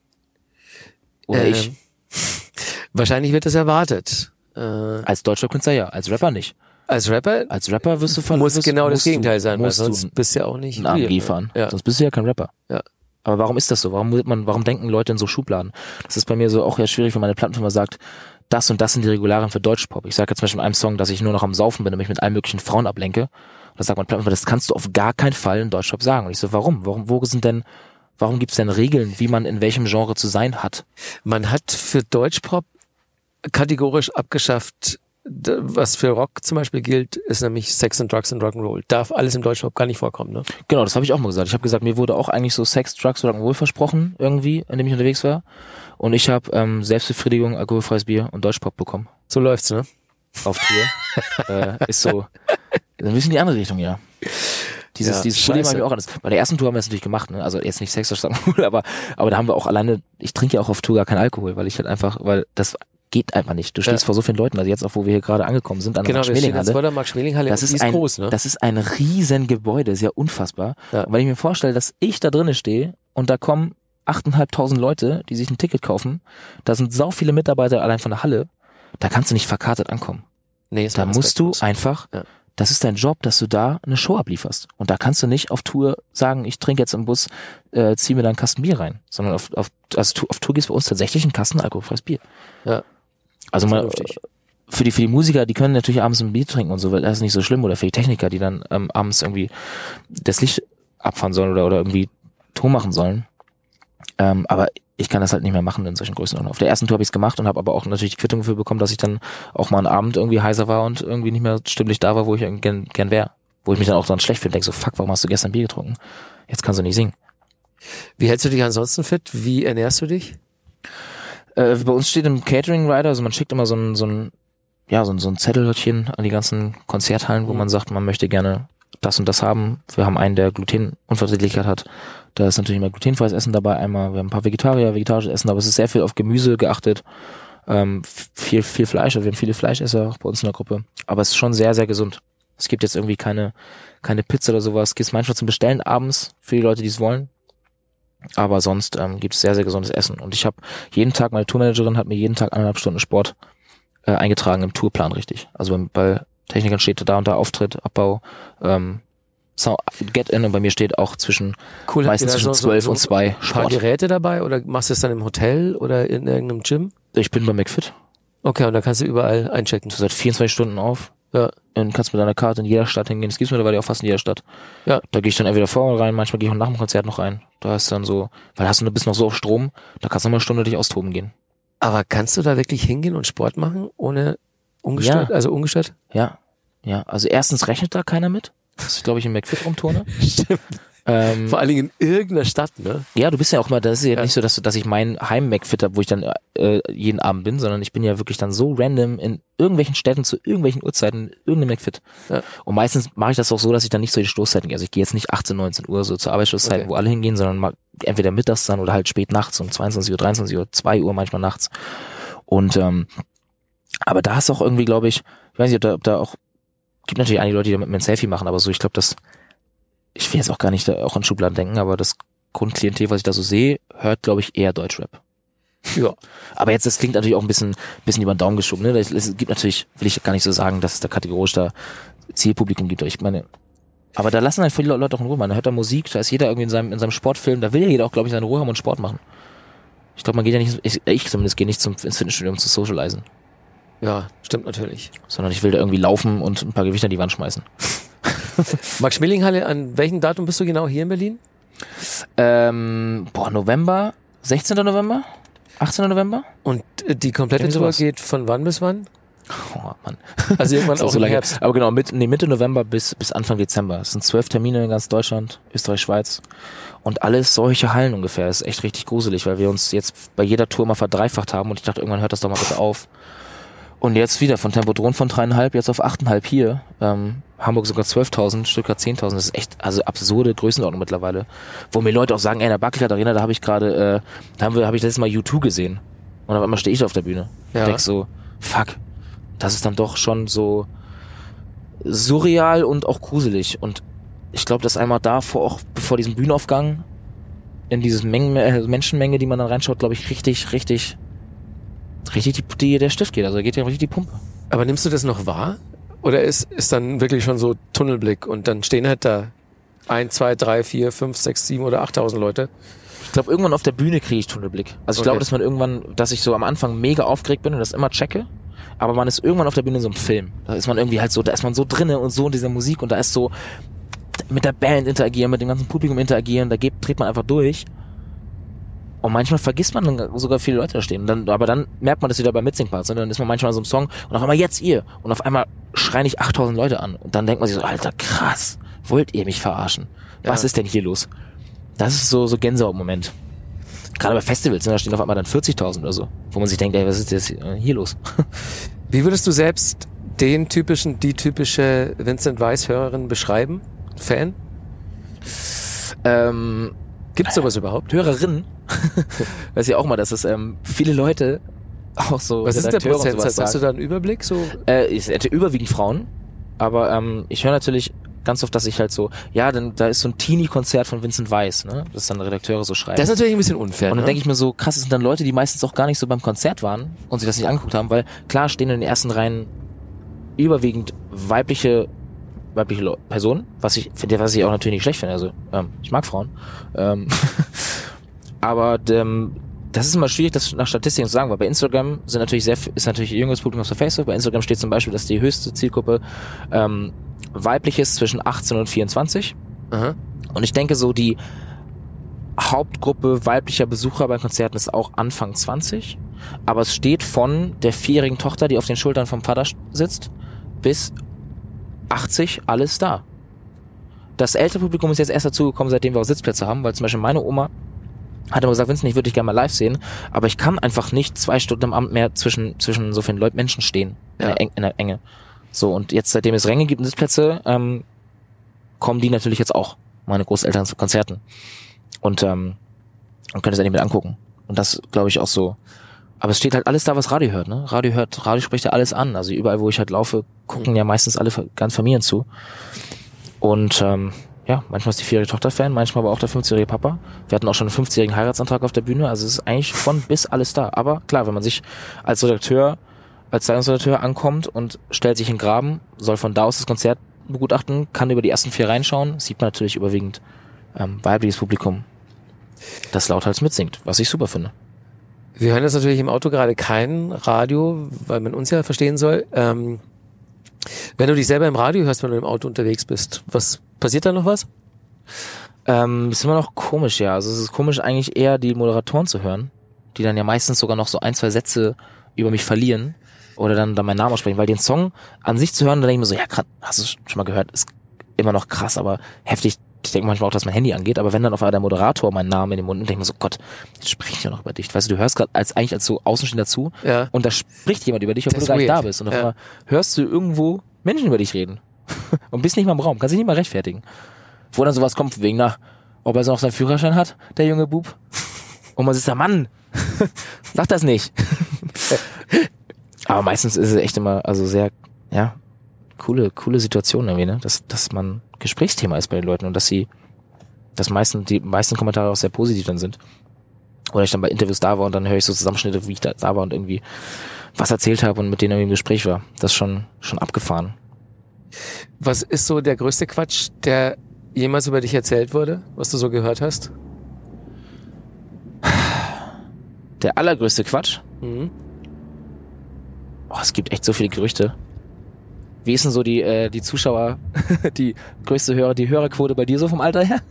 Oder Ähm, ich? Wahrscheinlich wird das erwartet. Äh, Als deutscher Künstler ja, als Rapper nicht. Als Rapper Als Rapper wirst du von muss wirst, genau das musst du- Gegenteil sein, weil sonst du bist du ja auch nicht einen AMG ne? fahren. Ja. Sonst bist du ja kein Rapper. Ja. Aber warum ist das so? Warum man, warum denken Leute in so Schubladen? Das ist bei mir so auch ja schwierig, wenn meine Plattenfirma sagt, das und das sind die Regularien für Deutschpop. Ich sage jetzt zum Beispiel in einem Song, dass ich nur noch am Saufen bin und mich mit allen möglichen Frauen ablenke. Und da sagt mein Plattenfirma, das kannst du auf gar keinen Fall in Deutschpop sagen. Und ich so, warum? Warum, wo sind denn, warum gibt's denn Regeln, wie man in welchem Genre zu sein hat? Man hat für Deutschpop kategorisch abgeschafft, was für Rock zum Beispiel gilt, ist nämlich Sex and Drugs and Rock'n'Roll. Darf alles im Deutschpop gar nicht vorkommen, ne? Genau, das habe ich auch mal gesagt. Ich habe gesagt, mir wurde auch eigentlich so Sex, Drugs oder Alkohol versprochen, irgendwie, in dem ich unterwegs war. Und ich habe ähm, Selbstbefriedigung, alkoholfreies Bier und Deutschpop bekommen. So läuft's, ne? Auf Tour. äh, ist so ein bisschen die andere Richtung, ja. Dieses, Ja, dieses Problem scheiße. habe ich auch anders. Bei der ersten Tour haben wir es natürlich gemacht, ne? Also jetzt nicht Sex Alkohol, aber, aber da haben wir auch alleine, ich trinke ja auch auf Tour gar keinen Alkohol, weil ich halt einfach, weil das geht einfach nicht. Du stehst Ja. vor so vielen Leuten, also jetzt auch, wo wir hier gerade angekommen sind, an der Genau, wir stehen jetzt Max-Schmeling-Halle. vor der Max-Schmeling-Halle. Das Die ist, ein, groß, ne? das ist ein riesen Gebäude, ist ja unfassbar. Ja. Und wenn ich mir vorstelle, dass ich da drinnen stehe und da kommen 8.500 Leute, die sich ein Ticket kaufen, da sind sau viele Mitarbeiter allein von der Halle, da kannst du nicht verkartet ankommen. nee, ist Da musst du einfach, Ja. das ist dein Job, dass du da eine Show ablieferst. Und da kannst du nicht auf Tour sagen, ich trinke jetzt im Bus, äh, zieh mir da einen Kasten Bier rein, sondern auf, auf, also auf Tour gibt's bei uns tatsächlich einen Kasten alkoholfreies Bier. Ja. Also mal, Vernünftig. für die, für die Musiker, die können natürlich abends ein Bier trinken und so, weil das ist nicht so schlimm. Oder für die Techniker, die dann ähm, abends irgendwie das Licht abfahren sollen oder, oder irgendwie Ton machen sollen. Ähm, aber ich kann das halt nicht mehr machen in solchen Größen. Auf der ersten Tour habe ich es gemacht und habe aber auch natürlich die Quittung dafür bekommen, dass ich dann auch mal einen Abend irgendwie heiser war und irgendwie nicht mehr stimmlich da war, wo ich gern, gern wäre. Wo ich mich dann auch dann schlecht fühle, denke so, fuck, warum hast du gestern Bier getrunken? Jetzt kannst du nicht singen. Wie hältst du dich ansonsten fit? Wie ernährst du dich? Äh, bei uns steht im Catering Rider, also man schickt immer so ein, so ein, ja, so ein, so ein Zettelchen an die ganzen Konzerthallen, wo Mhm. man sagt, man möchte gerne das und das haben. Wir haben einen, der Glutenunverträglichkeit hat. Da ist natürlich immer glutenfreies Essen dabei. Einmal, wir haben ein paar Vegetarier, vegetarisches Essen, aber es ist sehr viel auf Gemüse geachtet. Ähm, viel, viel Fleisch, also wir haben viele Fleischesser auch bei uns in der Gruppe. Aber es ist schon sehr, sehr gesund. Es gibt jetzt irgendwie keine, keine Pizza oder sowas. Es gibt manchmal zum Bestellen abends für die Leute, die es wollen. Aber sonst ähm, gibt es sehr, sehr gesundes Essen. Und ich habe jeden Tag, meine Tourmanagerin hat mir jeden Tag eineinhalb Stunden Sport äh, eingetragen im Tourplan richtig. Also bei, bei Technikern steht da und da Auftritt, Abbau, ähm, Sound, Get In und bei mir steht auch zwischen Cool, meistens zwischen so- so- 12 so und 2 Ein paar Sport. Geräte dabei oder machst du es dann im Hotel oder in irgendeinem Gym? Ich bin bei McFit. Okay, und da kannst du überall einchecken. Du seit 24 Stunden auf. Ja. Und kannst mit deiner Karte in jeder Stadt hingehen. Das gibt's mittlerweile auch fast in jeder Stadt. Ja. Da gehe ich dann entweder vor rein, manchmal gehe ich auch nach dem Konzert noch rein. Da ist dann so, weil hast du, du bist noch so auf Strom, da kannst du noch mal eine Stunde dich austoben gehen. Aber kannst du da wirklich hingehen und Sport machen, ohne ungestört, Ja. also ungestört? Ja, ja. Also erstens rechnet da keiner mit. Das ist, glaube ich, im McFit rumturne. Stimmt. Ähm, Vor allen Dingen in irgendeiner Stadt, ne? ja, du bist ja auch mal, das ist ja, Ja. nicht so, dass, du- dass ich mein Heim-McFit habe, wo ich dann äh, jeden Abend bin, sondern ich bin ja wirklich dann so random in irgendwelchen Städten zu irgendwelchen Uhrzeiten in irgendeinem McFit. Ja. Und meistens mache ich das auch so, dass ich dann nicht so die Stoßzeiten gehe. Also ich gehe jetzt nicht 18, 19 Uhr so zur Arbeitsstoßzeit, Okay. wo alle hingehen, sondern mal entweder mittags dann oder halt spät nachts um 22 Uhr, 23 Uhr, 2 Uhr manchmal nachts. Und ähm, aber da ist auch irgendwie, glaube ich, ich weiß nicht, ob da, ob da auch gibt natürlich einige Leute, die damit ein Selfie machen, aber so, ich glaube, das ich will jetzt auch gar nicht auch an Schubladen denken, aber das Grundklientel, was ich da so sehe, hört, glaube ich, eher Deutschrap. Ja. Aber jetzt, das klingt natürlich auch ein bisschen, bisschen über den Daumen geschoben, ne? Es gibt natürlich, will ich gar nicht so sagen, dass es da kategorisch da Zielpublikum gibt, aber ich meine, aber da lassen halt viele Leute auch in Ruhe, man hört da Musik, da ist jeder irgendwie in seinem, in seinem Sportfilm, da will ja jeder auch, glaube ich, seine Ruhe haben und Sport machen. Ich glaube, man geht ja nicht, ich, ich zumindest gehe nicht zum, ins Fitnessstudio, um zu socialisen. Ja, stimmt natürlich. Sondern ich will da irgendwie laufen und ein paar Gewichte an die Wand schmeißen. Max-Schmeling-Halle, an welchem Datum bist du genau hier in Berlin? Ähm, boah, November, 16. November, 18. November. Und äh, die komplette Tour geht von wann bis wann? Oh, Mann. Also irgendwann auch so lange. Herbst. Aber genau, mit, nee, Mitte November bis, bis Anfang Dezember. Es sind zwölf Termine in ganz Deutschland, Österreich, Schweiz. Und alles solche Hallen ungefähr. Das ist echt richtig gruselig, weil wir uns jetzt bei jeder Tour mal verdreifacht haben und ich dachte, irgendwann hört das doch mal bitte auf. Und jetzt wieder von Tempodron von dreieinhalb jetzt auf achteinhalb hier. Ähm, Hamburg sogar 12.000, Stuttgart 10.000. Das ist echt also absurde Größenordnung mittlerweile. Wo mir Leute auch sagen, ey, in der Barclaycard Arena, da habe ich gerade, äh, da haben wir, habe ich letztes Mal U2 gesehen. Und auf einmal stehe ich da auf der Bühne. Ja. Und denk so, fuck, das ist dann doch schon so surreal und auch gruselig. Und ich glaube, dass einmal davor auch bevor diesem Bühnenaufgang in dieses Mengen, äh, Menschenmenge, die man dann reinschaut, glaube ich, richtig, richtig, richtig die, die, der Stift geht. Also da geht ja richtig die Pumpe. Aber nimmst du das noch wahr? Oder ist, ist dann wirklich schon so Tunnelblick und dann stehen halt da ein, zwei, drei, vier, fünf, sechs, sieben oder achttausend Leute? Ich glaube, irgendwann auf der Bühne kriege ich Tunnelblick. Also ich Okay. glaube, dass man irgendwann, dass ich so am Anfang mega aufgeregt bin und das immer checke. Aber man ist irgendwann auf der Bühne in so einem Film. Da ist man irgendwie halt so, da ist man so drinne und so in dieser Musik und da ist so mit der Band interagieren, mit dem ganzen Publikum interagieren, da geht, dreht man einfach durch. Und manchmal vergisst man dann sogar viele Leute da stehen. Und dann, aber dann merkt man das wieder beim Mitsingpart. Dann ist man manchmal so einem Song und auf einmal jetzt ihr. Und auf einmal schreien ich 8000 Leute an. Und dann denkt man sich so, Alter, krass. Wollt ihr mich verarschen? Was Ja. ist denn hier los? Das ist so, so Gänsehaut-Moment. Gerade bei Festivals, ne, da stehen auf einmal dann 40.000 oder so. Wo man sich denkt, ey, was ist jetzt hier los? Wie würdest du selbst den typischen, die typische Vincent Weiss-Hörerin beschreiben? Fan? ähm, Gibt's sowas überhaupt? Hörerinnen, weiß ich auch mal, dass es ähm, viele Leute auch so Was ist der Redakteure und sowas Prozentsatz? Hast du da einen Überblick? So? Äh, ich hätte überwiegend Frauen, aber ähm, ich höre natürlich ganz oft, dass ich halt so, ja, dann da ist so ein Teenie-Konzert von Vincent Weiss, ne? Das dann Redakteure so schreiben. Das ist natürlich ein bisschen unfair. und dann ne? denke ich mir so, krass, es sind dann Leute, die meistens auch gar nicht so beim Konzert waren und sich das nicht angeguckt haben, weil klar stehen in den ersten Reihen überwiegend weibliche weibliche Personen, was ich finde, was ich auch natürlich nicht schlecht finde. Also ähm, ich mag Frauen, ähm, aber ähm, das ist immer schwierig, das nach Statistiken zu sagen, weil bei Instagram sind natürlich sehr, ist natürlich jüngeres Publikum auf Facebook. Bei Instagram steht zum Beispiel, dass die höchste Zielgruppe ähm, weiblich ist zwischen 18 und 24. Aha. Und ich denke so, die Hauptgruppe weiblicher Besucher bei Konzerten ist auch Anfang 20. Aber es steht von der vierjährigen Tochter, die auf den Schultern vom Vater sitzt, bis 80 alles da. Das ältere Publikum ist jetzt erst dazugekommen, seitdem wir auch Sitzplätze haben, weil zum Beispiel meine Oma hat immer gesagt, Vincent, ich würde dich gerne mal live sehen, aber ich kann einfach nicht zwei Stunden am Abend mehr zwischen, zwischen so vielen Leuten, Menschen stehen. In, Ja. der, Eng, in der Enge. So, und jetzt, seitdem es Ränge gibt und Sitzplätze, ähm, kommen die natürlich jetzt auch, meine Großeltern zu Konzerten. Und, ähm, und können es endlich mit angucken. Und das glaube ich auch so. Aber es steht halt alles da, was Radio hört, ne? Radio hört, Radio spricht ja alles an. Also überall, wo ich halt laufe, gucken ja meistens alle ganz Familien zu. Und ähm, ja, manchmal ist die vierjährige Tochter Fan, manchmal aber auch der 15-jährige Papa. Wir hatten auch schon einen 50-jährigen Heiratsantrag auf der Bühne, also es ist eigentlich von bis alles da. Aber klar, wenn man sich als Redakteur, als Zeitungsredakteur ankommt und stellt sich in den Graben, soll von da aus das Konzert begutachten, kann über die ersten vier reinschauen, sieht man natürlich überwiegend ähm, weibliches Publikum, das lauthals mitsingt, was ich super finde. Wir hören jetzt natürlich im Auto gerade kein Radio, weil man uns ja verstehen soll. Ähm, wenn du dich selber im Radio hörst, wenn du im Auto unterwegs bist, was passiert da noch was? Ähm, ist immer noch komisch, ja. Also es ist komisch eigentlich eher die Moderatoren zu hören, die dann ja meistens sogar noch so ein, zwei Sätze über mich verlieren oder dann, dann meinen Namen aussprechen, weil den Song an sich zu hören, da denke ich mir so, ja, grad, hast du schon mal gehört, ist immer noch krass, aber heftig. Ich denke manchmal auch, dass mein Handy angeht, aber wenn dann auf einmal der Moderator meinen Namen in den Mund nimmt, denke ich mir so, Gott, jetzt spricht ja noch über dich. Weißt du, du hörst gerade als eigentlich als so Außenstehender zu Ja. und da spricht jemand über dich, obwohl du gar nicht weird. da bist. Und auf Ja. einmal hörst du irgendwo Menschen über dich reden. und bist nicht mal im Raum, kannst dich nicht mal rechtfertigen. Wo dann sowas kommt, wegen, na, ob er so noch seinen Führerschein hat, der junge Bub. Und man sitzt da, Mann, sag das nicht. Aber meistens ist es echt immer, also sehr, ja, coole, coole Situation irgendwie, ne? Dass, dass man Gesprächsthema ist bei den Leuten und dass sie, dass meisten, die meisten Kommentare auch sehr positiv dann sind. Oder ich dann bei Interviews da war und dann höre ich so Zusammenschnitte, wie ich da, da war und irgendwie was erzählt habe und mit denen irgendwie im Gespräch war. Das ist schon, schon abgefahren. Was ist so der größte Quatsch, der jemals über dich erzählt wurde, was du so gehört hast? Der allergrößte Quatsch? Mhm. Oh, es gibt echt so viele Gerüchte. Wie ist denn so die, äh, die Zuschauer, die größte Hörer, die Hörerquote bei dir so vom Alter her?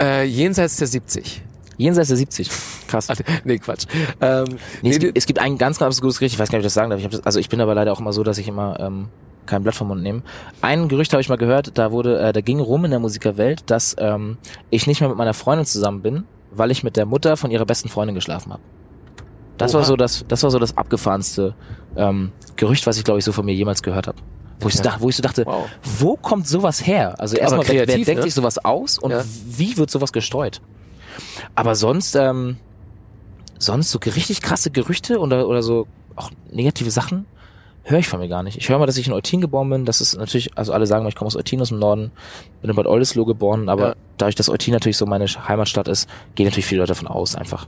Äh, jenseits der 70. Jenseits der 70. Krass. nee, Quatsch. Ähm, Nee, nee, es, du- gibt, es gibt ein ganz, ganz gutes Gericht, ich weiß gar nicht, ob ich das sagen darf. Ich das, also ich bin aber leider auch immer so, dass ich immer ähm, kein Blatt vom Mund nehme. Ein Gerücht habe ich mal gehört, da wurde, äh, da ging rum in der Musikerwelt, dass ähm, ich nicht mehr mit meiner Freundin zusammen bin, weil ich mit der Mutter von ihrer besten Freundin geschlafen habe. Das war Oha. so das, das war so das abgefahrenste ähm, Gerücht, was ich glaube ich so von mir jemals gehört habe. Wo ich, so dachte, wo ich so dachte, Wow. wo kommt sowas her? Also erstmal, wer, wer kreativ, denkt ne? sich sowas aus und Ja. wie wird sowas gestreut? Aber sonst, ähm, sonst so richtig krasse Gerüchte oder, oder so auch negative Sachen höre ich von mir gar nicht. Ich höre mal, dass ich in Eutin geboren bin. Das ist natürlich, also alle sagen ich komme aus Eutin aus dem Norden, bin in Bad Oldesloe geboren, aber Ja. dadurch, dass Eutin natürlich so meine Heimatstadt ist, gehen natürlich viele Leute davon aus einfach.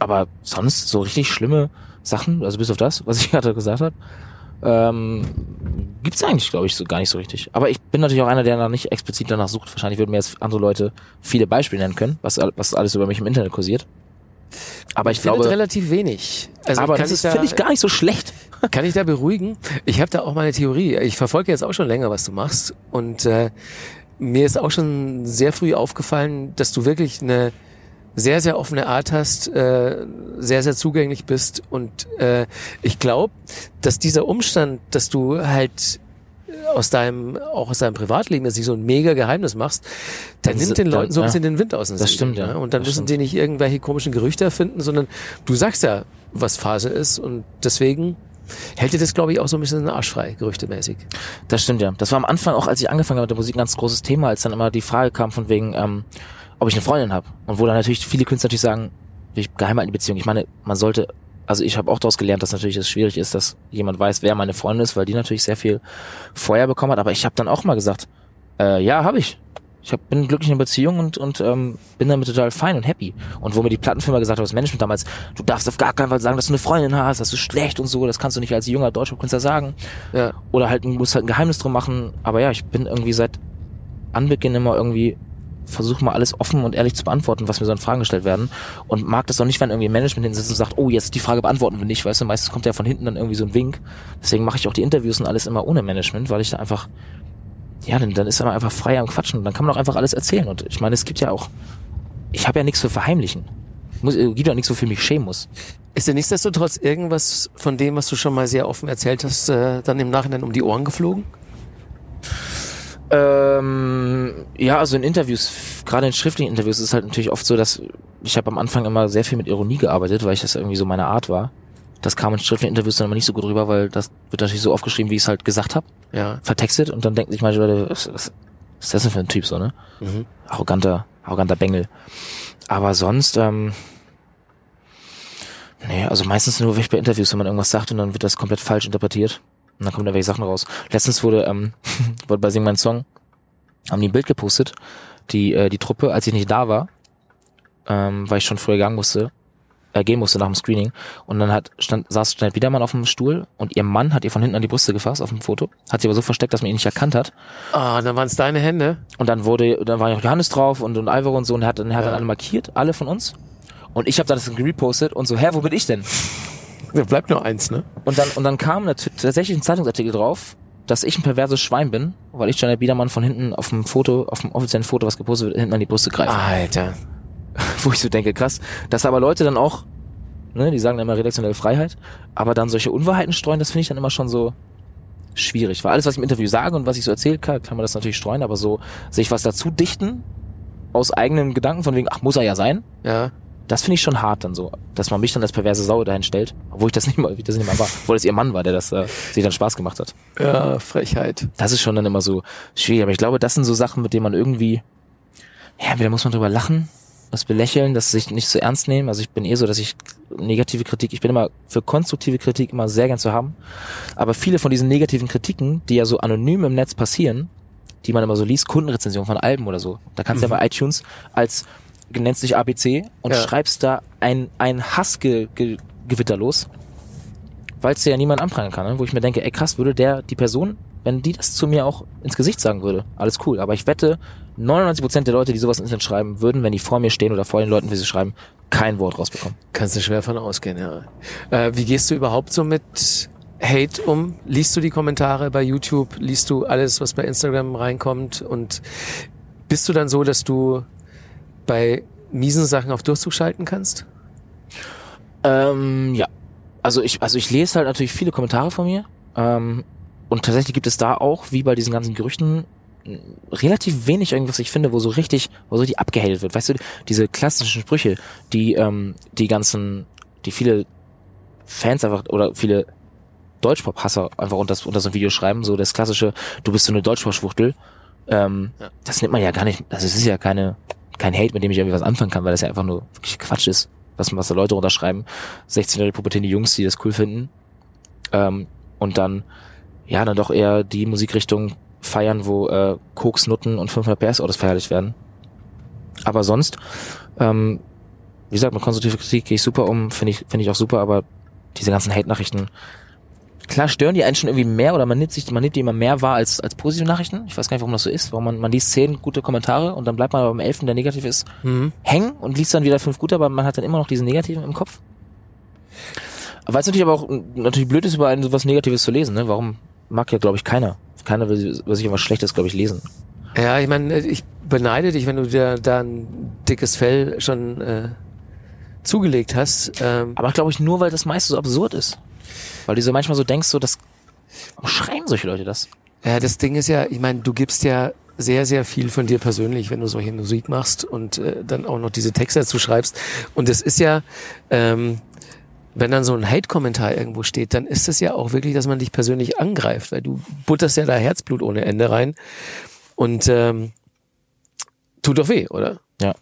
Aber sonst so richtig schlimme Sachen, also bis auf das, was ich gerade gesagt habe, ähm, gibt's eigentlich, glaube ich, so gar nicht so richtig. Aber ich bin natürlich auch einer, der da nicht explizit danach sucht. Wahrscheinlich würden mir jetzt andere Leute viele Beispiele nennen können, was, was alles über mich im Internet kursiert. Aber ich findet glaube, relativ wenig. Also aber das ich ist, da- finde ich, gar nicht so schlecht. Kann ich da beruhigen? Ich habe da auch mal eine Theorie. Ich verfolge jetzt auch schon länger, was du machst. Und äh, mir ist auch schon sehr früh aufgefallen, dass du wirklich eine sehr, sehr offene Art hast, äh, sehr, sehr zugänglich bist. Und äh, ich glaube, dass dieser Umstand, dass du halt aus deinem, auch aus deinem Privatleben jetzt nicht so ein mega Geheimnis machst, der Das- nimmt den Leuten so ein ja. bisschen den Wind aus den Das stimmt, ja. ne? Und dann Das müssen stimmt. die nicht irgendwelche komischen Gerüchte erfinden, sondern du sagst ja, was Phase ist. Und deswegen hält dir das, glaube ich, auch so ein bisschen den Arsch frei, gerüchtemäßig. Das stimmt ja. Das war am Anfang auch, als ich angefangen habe mit der Musik, ein ganz großes Thema, als dann immer die Frage kam von wegen, ähm, ob ich eine Freundin habe. Und wo dann natürlich viele Künstler natürlich sagen, ich geheim halten die Beziehung. Ich meine, man sollte, also ich habe auch daraus gelernt, dass natürlich es schwierig ist, dass jemand weiß, wer meine Freundin ist, weil die natürlich sehr viel Feuer bekommen hat. Aber ich habe dann auch mal gesagt, äh, ja, habe ich. Ich hab, bin glücklich in einer Beziehung und, und ähm, bin damit total fein und happy. Und wo mir die Plattenfirma gesagt hat, das Management damals, du darfst auf gar keinen Fall sagen, dass du eine Freundin hast, das ist schlecht und so, das kannst du nicht als junger deutscher Künstler sagen. Ja. Oder halt, du musst halt ein Geheimnis drum machen. Aber ja, ich bin irgendwie seit Anbeginn immer irgendwie versuche mal alles offen und ehrlich zu beantworten, was mir so an Fragen gestellt werden. Und mag das auch nicht, wenn irgendwie Management hinsitzt und sagt, oh, jetzt die Frage beantworten wir nicht, weißt du, meistens kommt ja von hinten dann irgendwie so ein Wink. Deswegen mache ich auch die Interviews und alles immer ohne Management, weil ich da einfach, ja, dann, dann ist man einfach frei am Quatschen und dann kann man auch einfach alles erzählen. Und ich meine, es gibt ja auch, ich habe ja nichts für verheimlichen. Muss, äh, gibt ja nichts, wofür ich mich schämen muss. Ist dir nichtsdestotrotz irgendwas von dem, was du schon mal sehr offen erzählt hast, äh, dann im Nachhinein um die Ohren geflogen? Ähm, ja, also in Interviews, gerade in schriftlichen Interviews ist es halt natürlich oft so, dass ich habe am Anfang immer sehr viel mit Ironie gearbeitet, weil ich das irgendwie so meine Art war. Das kam in schriftlichen Interviews dann immer nicht so gut rüber, weil das wird natürlich so aufgeschrieben, wie ich es halt gesagt habe, Ja. vertextet und dann denken sich manche Leute, was, was, was ist das denn für ein Typ so, ne? Mhm. Arroganter, arroganter Bengel. Aber sonst, ähm, nee, also meistens nur bei Interviews, wenn man irgendwas sagt und dann wird das komplett falsch interpretiert. Und dann kommen da welche Sachen raus. Letztens wurde, ähm, wurde bei Sing mein Song, haben die ein Bild gepostet, die, äh, die Truppe, als ich nicht da war, ähm, weil ich schon früher gegangen musste, äh, gehen musste nach dem Screening. Und dann hat, stand, saß Janet Biedermann auf dem Stuhl und ihr Mann hat ihr von hinten an die Brüste gefasst auf dem Foto. Hat sie aber so versteckt, dass man ihn nicht erkannt hat. Ah, dann waren es deine Hände. Und dann wurde, dann war ja auch Johannes drauf und, und Alvaro und so und er hat, dann- er hat Ja. dann alle markiert, alle von uns. Und ich habe dann das gerepostet und so, hä, wo bin ich denn? Da bleibt nur eins, ne? Und dann, und dann kam tatsächlich ein Zeitungsartikel drauf, dass ich ein perverses Schwein bin, weil ich Janet Biedermann von hinten auf dem Foto, auf dem offiziellen Foto, was gepostet wird, hinten an die Brüste greife. Alter. Wo ich so denke, krass, dass aber Leute dann auch, ne, die sagen dann immer redaktionelle Freiheit, aber dann solche Unwahrheiten streuen, das finde ich dann immer schon so schwierig. Weil alles, was ich im Interview sage und was ich so erzählen kann, kann man das natürlich streuen, aber so sich was dazu dichten, aus eigenen Gedanken, von wegen, ach, muss er ja sein, Ja. Das finde ich schon hart dann so, dass man mich dann als perverse Sau dahin stellt, obwohl ich das nicht mal, wie das nicht mal war, obwohl es ihr Mann war, der das äh, sich dann Spaß gemacht hat. Ja, Frechheit. Das ist schon dann immer so schwierig, aber ich glaube, das sind so Sachen, mit denen man irgendwie, ja, entweder muss man drüber lachen, das belächeln, das sich nicht zu ernst nehmen. Also ich bin eh so, dass ich negative Kritik. Ich bin immer für konstruktive Kritik immer sehr gern zu haben. Aber viele von diesen negativen Kritiken, die ja so anonym im Netz passieren, die man immer so liest, Kundenrezensionen von Alben oder so. Da kannst du ja bei iTunes als nennst dich ABC und Ja. schreibst da ein, ein Hassgewitter los, weil es dir ja niemand anprangern kann, ne? wo ich mir denke, ey krass, würde der, die Person, wenn die das zu mir auch ins Gesicht sagen würde, alles cool. Aber ich wette, 99% der Leute, die sowas ins Internet schreiben, würden, wenn die vor mir stehen oder vor den Leuten, wie sie schreiben, kein Wort rausbekommen. Kannst du schwer von ausgehen, ja. Äh, wie gehst du überhaupt so mit Hate um? Liest du die Kommentare bei YouTube? Liest du alles, was bei Instagram reinkommt? Und bist du dann so, dass du bei miesen Sachen auf Durchzug schalten kannst? Ähm, ja. Also ich, also ich lese halt natürlich viele Kommentare von mir. Ähm, und tatsächlich gibt es da auch, wie bei diesen ganzen Gerüchten, relativ wenig irgendwas, ich finde, wo so richtig, wo so richtig abgehatet wird. Weißt du, diese klassischen Sprüche, die, ähm, die ganzen, die viele Fans einfach, oder viele Deutschpop-Hasser einfach unter, unter so ein Video schreiben, so das klassische, du bist so eine Deutschpop-Schwuchtel. Ähm, Ja. Das nimmt man ja gar nicht, also es ist ja keine, kein Hate, mit dem ich irgendwie was anfangen kann, weil das ja einfach nur Quatsch ist, was, was da Leute runterschreiben. 16-jährige pubertierende Jungs, die das cool finden. Ähm, und dann, ja, dann doch eher die Musikrichtung feiern, wo äh, Koks, Nutten und 500 PS Autos verherrlicht werden. Aber sonst, ähm, wie gesagt, mit konstruktiver Kritik gehe ich super um, finde ich, finde ich auch super, aber diese ganzen Hate-Nachrichten, klar stören die einen schon irgendwie mehr oder man nimmt sich, man nimmt die immer mehr wahr als, als positive Nachrichten. Ich weiß gar nicht, warum das so ist, warum man, man liest zehn gute Kommentare und dann bleibt man aber beim elften, der negativ ist, Mhm. hängen und liest dann wieder fünf gute, aber man hat dann immer noch diesen negativen im Kopf. Weil es natürlich aber auch natürlich blöd ist, über ein sowas Negatives zu lesen, ne? Warum mag ja, glaube ich, keiner. Keiner will, will sich irgendwas Schlechtes, glaube ich, lesen. Ja, ich meine, ich beneide dich, wenn du dir da ein dickes Fell schon äh, zugelegt hast. Ähm, Aber glaube ich nur, weil das meiste so absurd ist. Weil du so manchmal so denkst, so, das, warum schreiben solche Leute das? Ja, das Ding ist ja, ich meine, du gibst ja sehr, sehr viel von dir persönlich, wenn du solche Musik machst und äh, dann auch noch diese Texte dazu schreibst. Und es ist ja, ähm, wenn dann so ein Hate-Kommentar irgendwo steht, dann ist es ja auch wirklich, dass man dich persönlich angreift, weil du butterst ja da Herzblut ohne Ende rein. Und ähm, tut doch weh, oder? Ja.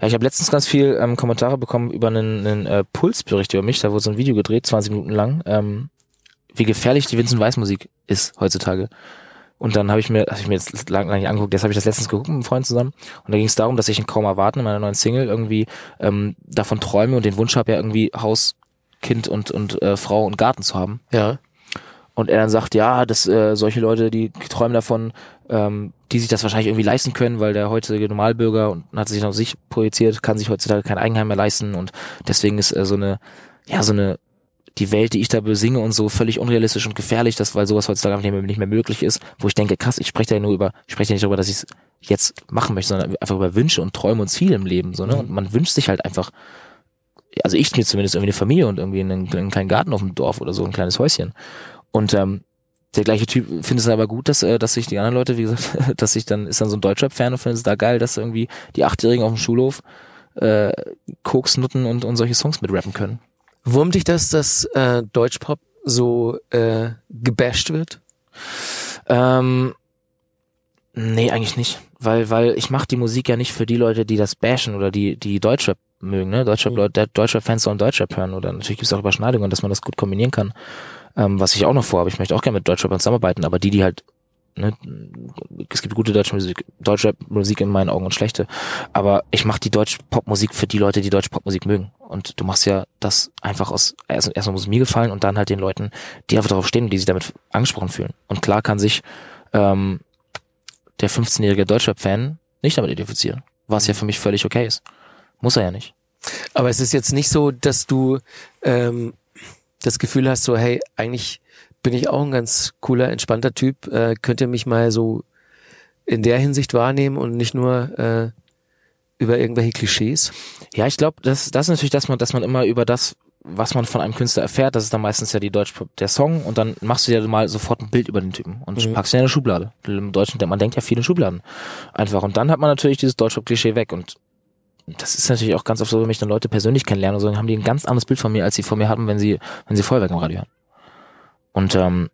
Ja, ich habe letztens ganz viel ähm, Kommentare bekommen über einen, einen äh, Pulsbericht über mich. Da wurde so ein Video gedreht, 20 Minuten lang, ähm, wie gefährlich die Vincent Weiss Musik ist heutzutage. Und dann habe ich mir, habe ich mir jetzt lang, lang nicht angeguckt, jetzt habe ich das letztens geguckt mit einem Freund zusammen. Und da ging es darum, dass ich in Kaum erwarten, in meiner neuen Single, irgendwie ähm, davon träume und den Wunsch habe, ja irgendwie Haus, Kind und, und äh, Frau und Garten zu haben. Ja. Und er dann sagt, ja, dass äh, solche Leute, die träumen davon, ähm, die sich das wahrscheinlich irgendwie leisten können, weil der heutige Normalbürger und hat sich auf sich projiziert, kann sich heutzutage kein Eigenheim mehr leisten und deswegen ist äh, so eine, ja, so eine, die Welt, die ich da besinge und so völlig unrealistisch und gefährlich, das, weil sowas heutzutage nicht mehr, nicht mehr möglich ist, wo ich denke, krass, ich spreche da ja nur über, ich spreche ja nicht darüber, dass ich es jetzt machen möchte, sondern einfach über Wünsche und Träume und Ziele im Leben, so, ne? Und man wünscht sich halt einfach, also ich mir zumindest irgendwie eine Familie und irgendwie einen, einen kleinen Garten auf dem Dorf oder so, ein kleines Häuschen. Und ähm, der gleiche Typ findet es aber gut, dass, äh, dass sich die anderen Leute, wie gesagt, dass sich dann, ist dann so ein Deutschrap-Fan und findet es da geil, dass irgendwie die Achtjährigen auf dem Schulhof äh, Koks, Nutten und, und solche Songs mitrappen können. Wurmt dich das, dass äh, Deutschpop so äh, gebasht wird? Ähm, nee, eigentlich nicht. Weil, weil ich mache die Musik ja nicht für die Leute, die das bashen oder die, die Deutschrap mögen, ne? Deutschrap-Leute, Deutschrap-Fans sollen Deutschrap hören oder natürlich gibt es auch Überschneidungen, dass man das gut kombinieren kann. Ähm, was ich auch noch vorhabe. Ich möchte auch gerne mit Deutschrap zusammenarbeiten, aber die, die halt, ne, es gibt gute deutsche Musik, Deutschrap-Musik in meinen Augen und schlechte. Aber ich mache die Deutsch-Pop-Musik für die Leute, die Deutsch-Pop-Musik mögen. Und du machst ja das einfach aus, erst, erstmal muss es mir gefallen und dann halt den Leuten, die einfach darauf stehen und die sich damit angesprochen fühlen. Und klar kann sich ähm, der 15-jährige Deutschrap-Fan nicht damit identifizieren, was ja für mich völlig okay ist. Muss er ja nicht. Aber es ist jetzt nicht so, dass du ähm, das Gefühl hast, so, hey, eigentlich bin ich auch ein ganz cooler, entspannter Typ, äh, könnt ihr mich mal so in der Hinsicht wahrnehmen und nicht nur äh, über irgendwelche Klischees? Ja, ich glaube, das, das ist natürlich, dass man, dass man immer über das, was man von einem Künstler erfährt, das ist dann meistens ja die Deutsch der Song und dann machst du dir mal sofort ein Bild über den Typen und Mhm. packst ihn in eine Schublade. Im Deutschen, man denkt ja viele Schubladen. Einfach. Und dann hat man natürlich dieses Deutschrap-Klischee weg und das ist natürlich auch ganz oft so, wenn mich dann Leute persönlich kennenlernen so, dann haben die ein ganz anderes Bild von mir, als sie von mir hatten, wenn sie, wenn sie Feuerwerk im Radio hören. Und ähm,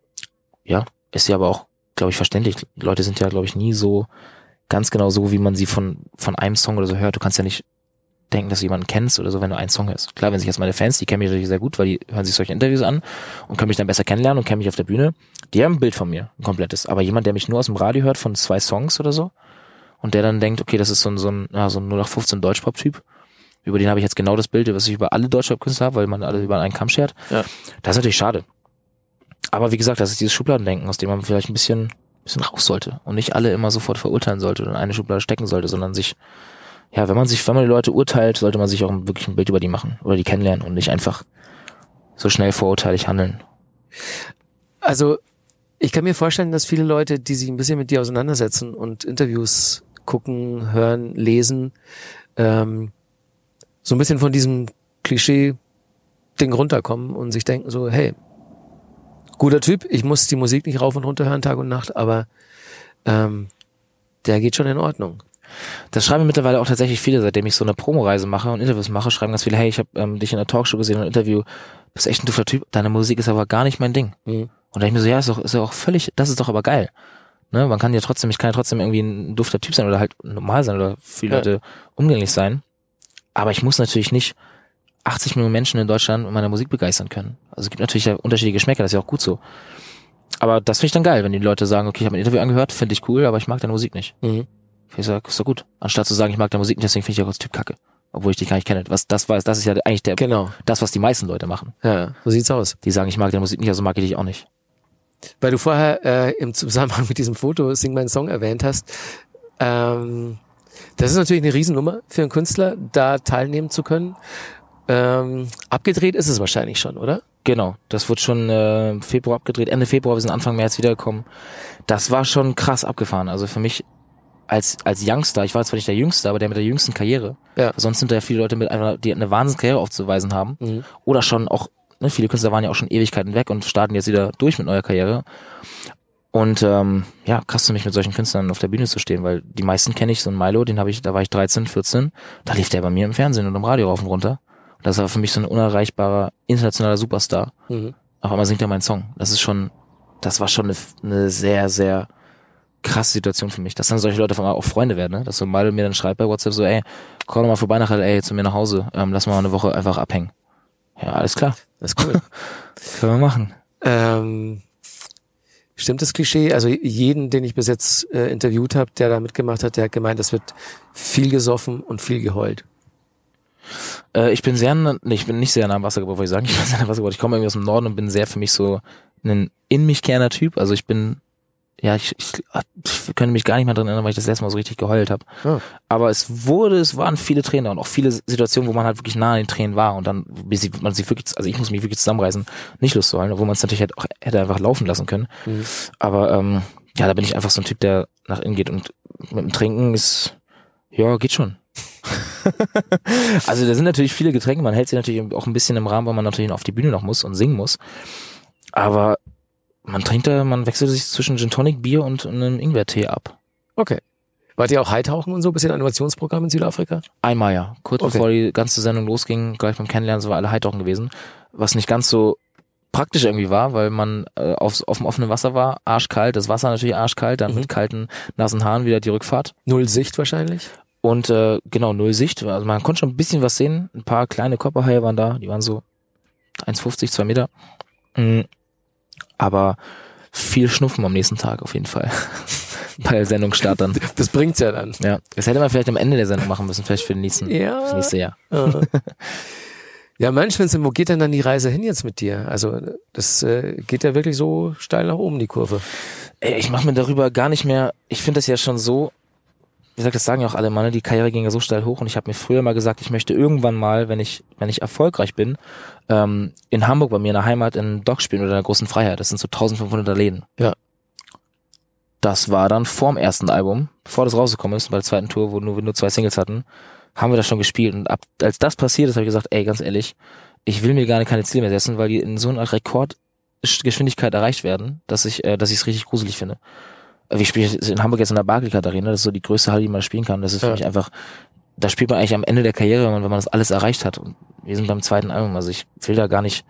ja, ist ja aber auch, glaube ich, verständlich. Leute sind ja, glaube ich, nie so ganz genau so, wie man sie von, von einem Song oder so hört. Du kannst ja nicht denken, dass du jemanden kennst oder so, wenn du einen Song hörst. Klar, wenn sich jetzt meine Fans, die kennen mich natürlich sehr gut, weil die hören sich solche Interviews an und können mich dann besser kennenlernen und kennen mich auf der Bühne. Die haben ein Bild von mir, ein komplettes. Aber jemand, der mich nur aus dem Radio hört von zwei Songs oder so und der dann denkt, okay, das ist so ein, so ein, ja, so ein 0815 Deutschpop-Typ, über den habe ich jetzt genau das Bild, was ich über alle Deutschpop-Künstler habe, weil man alle über einen Kamm schert. Ja. Das ist natürlich schade. Aber wie gesagt, das ist dieses Schubladendenken, aus dem man vielleicht ein bisschen, bisschen raus sollte und nicht alle immer sofort verurteilen sollte und in eine Schublade stecken sollte, sondern sich, ja, wenn man sich, wenn man die Leute urteilt, sollte man sich auch wirklich ein Bild über die machen oder die kennenlernen und nicht einfach so schnell vorurteilig handeln. Also ich kann mir vorstellen, dass viele Leute, die sich ein bisschen mit dir auseinandersetzen und Interviews gucken, hören, lesen, ähm, so ein bisschen von diesem Klischee-Ding runterkommen und sich denken so, hey, guter Typ, ich muss die Musik nicht rauf und runter hören Tag und Nacht, aber ähm, der geht schon in Ordnung. Das schreiben mittlerweile auch tatsächlich viele, seitdem ich so eine Promoreise mache und Interviews mache, schreiben ganz viele, hey, ich habe ähm, dich in einer Talkshow gesehen, ein Interview, bist echt ein dufter Typ, deine Musik ist aber gar nicht mein Ding. Mhm. Und da ich mir so, ja, ist doch, ist ja auch völlig, das ist doch aber geil. Ne, man kann ja trotzdem, ich kann ja trotzdem irgendwie ein dufter Typ sein oder halt normal sein oder viele Ja. Leute umgänglich sein. Aber ich muss natürlich nicht 80 Millionen Menschen in Deutschland mit meiner Musik begeistern können. Also es gibt natürlich ja unterschiedliche Geschmäcker, das ist ja auch gut so. Aber das finde ich dann geil, wenn die Leute sagen, okay, ich habe ein Interview angehört, finde ich cool, aber ich mag deine Musik nicht. Mhm. Ich sag, ist doch gut. Anstatt zu sagen, ich mag deine Musik nicht, deswegen finde ich auch als Typ kacke. Obwohl ich dich gar nicht kenne. Was das war, das ist ja eigentlich der, Genau, das, was die meisten Leute machen. ja, so sieht's aus. Die sagen, ich mag deine Musik nicht, also mag ich dich auch nicht. Weil du vorher äh, im Zusammenhang mit diesem Foto Sing meinen Song erwähnt hast, ähm, das ist natürlich eine Riesennummer für einen Künstler, da teilnehmen zu können. Ähm, abgedreht ist es wahrscheinlich schon, oder? Genau, das wird schon äh, Februar abgedreht, Ende Februar, wir sind Anfang März wiedergekommen. Das war schon krass abgefahren. Also für mich als als Youngster, ich war zwar nicht der Jüngste, aber der mit der jüngsten Karriere. Ja. Sonst sind da ja viele Leute mit einer, die eine Wahnsinnskarriere aufzuweisen haben. Mhm. Oder schon auch, ne, viele Künstler waren ja auch schon Ewigkeiten weg und starten jetzt wieder durch mit neuer Karriere. Und ähm, ja, krass für mich mit solchen Künstlern auf der Bühne zu stehen, weil die meisten kenne ich, so ein Milo, den habe ich, da war ich 13, 14, da lief der bei mir im Fernsehen und im Radio rauf und runter. Und das war für mich so ein unerreichbarer internationaler Superstar. Mhm. Auf einmal singt er meinen Song. Das ist schon, das war schon eine, eine sehr, sehr krasse Situation für mich, dass dann solche Leute auf einmal auch Freunde werden, ne? Dass so Milo mir dann schreibt bei WhatsApp so, ey, komm doch mal vorbei nach LA zu mir nach Hause, ähm, lass mal eine Woche einfach abhängen. Ja, alles klar. Das ist cool. Können wir machen. ähm, stimmt das Klischee? Also jeden, den ich bis jetzt äh, interviewt habe, der da mitgemacht hat, der hat gemeint, es wird viel gesoffen und viel geheult. Äh, ich bin sehr, nee, ich bin nicht sehr nah am Wasser gebaut, wollte ich sagen. Ich bin sehr nah am Wasser gebaut. Ich komme irgendwie aus dem Norden und bin sehr für mich so ein in mich kehrender Typ. Also ich bin, ja, ich, ich, ich könnte mich gar nicht mehr dran erinnern, weil ich das letzte Mal so richtig geheult habe. Ja. Aber es wurde, es waren viele Tränen und auch viele Situationen, wo man halt wirklich nah an den Tränen war und dann, bis sie- man sich wirklich, also ich muss mich wirklich zusammenreißen, nicht Lust zu heulen, obwohl man es natürlich halt auch hätte einfach laufen lassen können. Mhm. Aber ähm, ja, da bin ich einfach so ein Typ, der nach innen geht und mit dem Trinken ist, ja, geht schon. also da sind natürlich viele Getränke, man hält sich natürlich auch ein bisschen im Rahmen, weil man natürlich auf die Bühne noch muss und singen muss. Aber man trinkt da, man wechselt sich zwischen Gin Tonic, Bier und einem Ingwertee ab. Okay. Wart ihr auch Heitauchen und so, bisschen Animationsprogramm in Südafrika? Einmal ja. Kurz Okay. bevor die ganze Sendung losging, gleich beim Kennenlernen, sind wir alle Heitauchen gewesen. Was nicht ganz so praktisch irgendwie war, weil man äh, aufs, auf dem offenen Wasser war, arschkalt, das Wasser natürlich arschkalt, dann Mhm. mit kalten, nassen Haaren wieder die Rückfahrt. Null Sicht wahrscheinlich. Und äh, genau, null Sicht. Also man konnte schon ein bisschen was sehen. Ein paar kleine Kopperhaie waren da, die waren so 1,50, 2 Meter. Mhm. Aber viel Schnupfen am nächsten Tag auf jeden Fall. Bei der Sendungsstart dann. Das bringt's ja dann. Ja. Das hätte man vielleicht am Ende der Sendung machen müssen, vielleicht für den nächsten, Ja. fürs nächste Jahr. Ja. Ja, Mensch, Vincent, wo geht denn dann die Reise hin jetzt mit dir? Also das äh, geht ja wirklich so steil nach oben, die Kurve. Ey, ich mache mir darüber gar nicht mehr. Ich finde das ja schon so. Wie gesagt, das sagen ja auch alle mal, ne? die Karriere ging ja so steil hoch und ich habe mir früher mal gesagt, ich möchte irgendwann mal, wenn ich, wenn ich erfolgreich bin, ähm, in Hamburg bei mir in der Heimat in Dock spielen oder in der großen Freiheit. Das sind so 1500er Läden. Ja. Das war dann vorm ersten Album, bevor das rausgekommen ist, bei der zweiten Tour, wo nur, wir nur zwei Singles hatten, haben wir das schon gespielt. Und ab, als das passiert ist, habe ich gesagt, ey, ganz ehrlich, ich will mir gar nicht keine Ziele mehr setzen, weil die in so einer Rekordgeschwindigkeit erreicht werden, dass ich, äh, dass ich es richtig gruselig finde. Äh, Wir spielen in Hamburg jetzt in der Barclaycard Arena, das ist so die größte Halle, die man spielen kann. Das ist für Ja. mich einfach, da spielt man eigentlich am Ende der Karriere, wenn man, das alles erreicht hat. Und wir sind beim zweiten Album, also ich will da gar nicht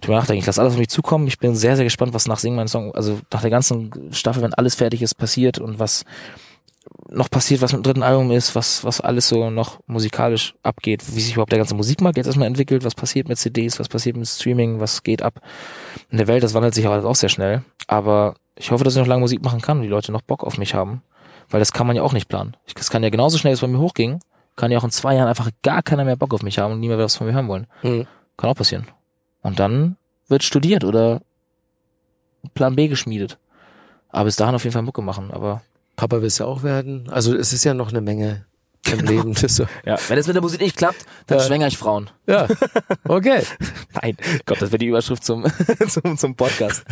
drüber nachdenken. Ich lasse alles auf mich zukommen. Ich bin sehr, sehr gespannt, was nach Singen mein Song, also nach der ganzen Staffel, wenn alles fertig ist, passiert und was, noch passiert, was mit dem dritten Album ist, was, was alles so noch musikalisch abgeht, wie sich überhaupt der ganze Musikmarkt jetzt erstmal entwickelt, was passiert mit CDs, was passiert mit Streaming, was geht ab in der Welt, das wandelt sich aber auch sehr schnell. Aber ich hoffe, dass ich noch lange Musik machen kann und die Leute noch Bock auf mich haben. Weil das kann man ja auch nicht planen. Es kann ja genauso schnell, wie es bei mir hochging, kann ja auch in zwei Jahren einfach gar keiner mehr Bock auf mich haben und nie mehr was von mir hören wollen. Mhm. Kann auch passieren. Und dann wird studiert oder Plan B geschmiedet. Aber bis dahin auf jeden Fall Mucke machen. Aber Papa willst du auch werden? Also es ist ja noch eine Menge im Genau. Leben. Das so. ja, wenn es mit der Musik nicht klappt, dann Ja. schwängere ich Frauen. Ja, okay. Nein, Gott, das wäre die Überschrift zum, zum, zum Podcast.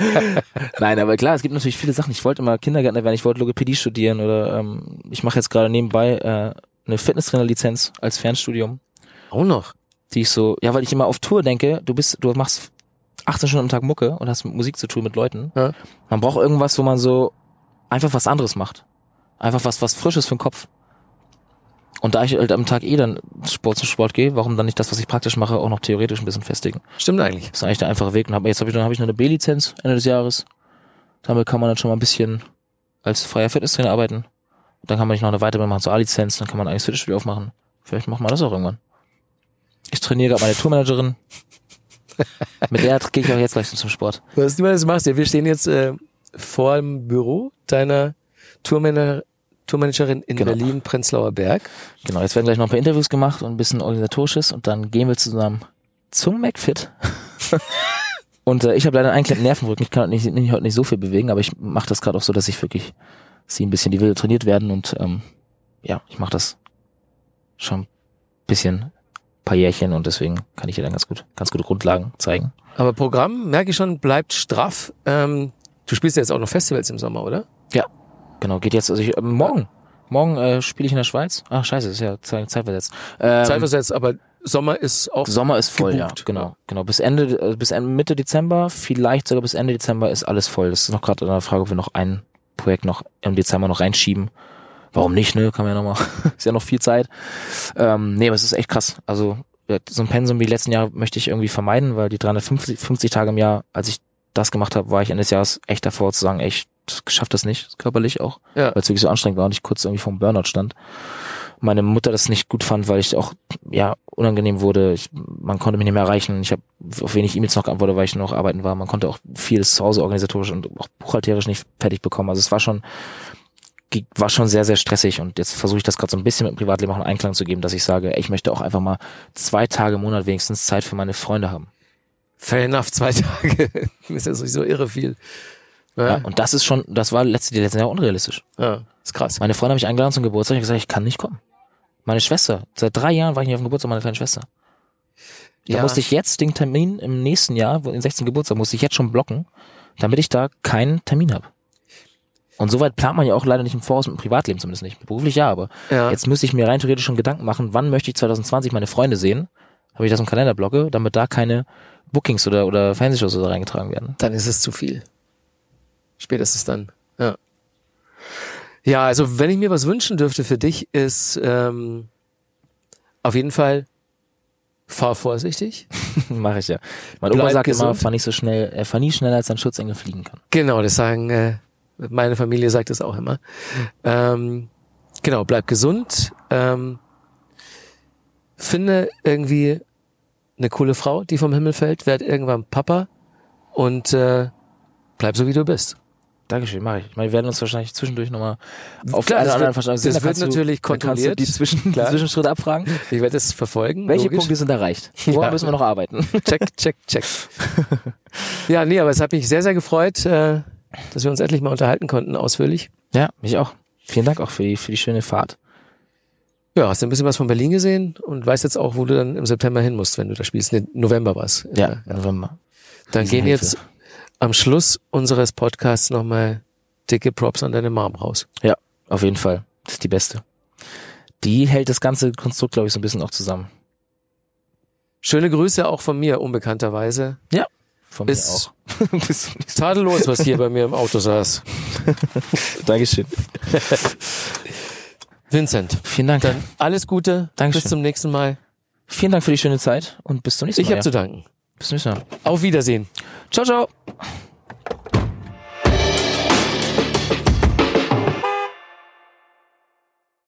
Nein, aber klar, es gibt natürlich viele Sachen. Ich wollte immer Kindergärtner werden, ich wollte Logopädie studieren oder ähm, ich mache jetzt gerade nebenbei äh, eine Fitnesstrainer-Lizenz als Fernstudium, Auch noch. die ich so, ja, weil ich immer auf Tour denke, du bist, du machst 18 Stunden am Tag Mucke und hast mit Musik zu tun mit Leuten. Ja. Man braucht irgendwas, wo man so einfach was anderes macht. Einfach was, was Frisches für den Kopf. Und da ich halt am Tag eh dann Sport zu Sport gehe, warum dann nicht das, was ich praktisch mache, auch noch theoretisch ein bisschen festigen? Stimmt eigentlich. Das ist eigentlich der einfache Weg. Und hab, jetzt habe ich, dann hab ich noch eine B-Lizenz Ende des Jahres. Damit kann man dann schon mal ein bisschen als freier Fitnesstrainer arbeiten. Dann kann man nicht noch eine Weiterbildung machen zur A-Lizenz, dann kann man eigentlich Fitnessstudio aufmachen. Vielleicht machen wir das auch irgendwann. Ich trainiere gerade meine Tourmanagerin. Mit der gehe ich auch jetzt gleich zum Sport. Was du machst, ja, wir stehen jetzt äh, vor dem Büro deiner Tourmanager, Tourmanagerin in Genau. Berlin, Prenzlauer Berg. Genau, jetzt werden gleich noch ein paar Interviews gemacht und ein bisschen organisatorisches und dann gehen wir zusammen zum McFit. und äh, ich habe leider einen kleinen Nervenrücken. Ich kann heute nicht, nicht, heute nicht so viel bewegen, aber ich mache das gerade auch so, dass ich wirklich sie ein bisschen die Wilde trainiert werden und ähm, ja, ich mache das schon ein bisschen paar Jährchen und deswegen kann ich ihr dann ganz gut, ganz gute Grundlagen zeigen. Aber Programm, merke ich schon, bleibt straff. Ähm, du spielst ja jetzt auch noch Festivals im Sommer, oder? Ja, genau, geht jetzt, also ich, äh, morgen, morgen äh, spiele ich in der Schweiz. Ach scheiße, ist ja Zeit- zeitversetzt. Ähm, Zeitversetzt, aber Sommer ist auch Sommer ist voll, gebucht. ja, genau, genau. Bis Ende, äh, bis Ende, Mitte Dezember, vielleicht sogar bis Ende Dezember ist alles voll. Das ist noch gerade eine Frage, ob wir noch ein Projekt noch im Dezember noch reinschieben. Warum nicht, ne? Kann man ja noch mal. ist ja noch viel Zeit. Ähm, nee, aber es ist echt krass. Also so ein Pensum wie die letzten Jahre möchte ich irgendwie vermeiden, weil die 350 50 Tage im Jahr, als ich das gemacht habe, war ich Ende des Jahres echt davor zu sagen, ey, ich schaff das nicht, körperlich auch, Ja. weil es wirklich so anstrengend war und ich kurz irgendwie vom Burnout stand. Meine Mutter das nicht gut fand, weil ich auch ja unangenehm wurde. Ich, man konnte mich nicht mehr erreichen. Ich habe auf wenig E-Mails noch geantwortet, weil ich noch arbeiten war. Man konnte auch vieles zu Hause organisatorisch und auch buchhalterisch nicht fertig bekommen. Also es war schon war schon sehr sehr stressig und jetzt versuche ich das gerade so ein bisschen mit dem Privatleben auch in Einklang zu geben, dass ich sage, ich möchte auch einfach mal zwei Tage im Monat wenigstens Zeit für meine Freunde haben. fair enough, zwei Tage. ist ja so irre viel. Ja. Ja, und das ist schon, das war letzte, die letzten Jahre unrealistisch. ja ist krass. Meine Freunde haben mich eingeladen zum Geburtstag. Ich habe gesagt, ich kann nicht kommen. Meine Schwester, seit drei Jahren war ich nicht auf dem Geburtstag meiner kleinen Schwester. Da Ja. musste ich jetzt den Termin im nächsten Jahr, wo- den 16. Geburtstag, musste ich jetzt schon blocken, damit ich da keinen Termin habe. Und soweit plant man ja auch leider nicht im Voraus mit dem Privatleben zumindest nicht. Beruflich ja, aber Ja. jetzt müsste ich mir rein theoretisch schon Gedanken machen, wann möchte ich 2020 meine Freunde sehen, habe ich das im Kalender blocke, damit da keine Bookings oder, oder Fernsehshows oder reingetragen werden. dann ist es zu viel. Spätestens dann. Ja. Ja, also wenn ich mir was wünschen dürfte für dich, ist ähm, auf jeden Fall fahr vorsichtig. Mache ich ja. Mein Bleib Opa sagt immer, gesund. fahr nicht so schnell, er fahr nie schneller, als ein Schutzengel fliegen kann. Genau, das sagen, äh, meine Familie sagt das auch immer. Ähm, genau, bleib gesund. Ähm, finde irgendwie eine coole Frau, die vom Himmel fällt, werd irgendwann Papa und äh, bleib so wie du bist. Dankeschön, mache ich. Ich meine, wir werden uns wahrscheinlich zwischendurch nochmal auf Klar, oder anderen Verstand das. Da wird natürlich du kontrolliert. die, Zwischen, Klar. Zwischenschritte abfragen. Ich werde es verfolgen. Welche logisch. Punkte sind erreicht? Woran Ja. müssen wir noch arbeiten? Check, check, check. ja, nee, aber es hat mich sehr, sehr gefreut, äh, dass wir uns endlich mal unterhalten konnten, ausführlich. Ja, mich auch. Vielen Dank auch für die, für die schöne Fahrt. Ja, hast du ein bisschen was von Berlin gesehen und weißt jetzt auch, wo du dann im September hin musst, wenn du da spielst. Nee, November war's. Ja, November. Dann gehen jetzt am Schluss unseres Podcasts nochmal dicke Props an deine Mom raus. Ja, auf jeden Fall. Das ist die beste. Die hält das ganze Konstrukt, glaube ich, so ein bisschen auch zusammen. Schöne Grüße auch von mir, unbekannterweise. Von Bis- mir auch. Bis Tadellos, was hier bei mir im Auto saß. Dankeschön. Vincent, Vielen Dank. dann alles Gute. Dankeschön. Bis zum nächsten Mal. Vielen Dank für die schöne Zeit und bis zum nächsten Ich Mal. habe zu danken. Bis zum nächsten Mal. Auf Wiedersehen. Ciao, ciao.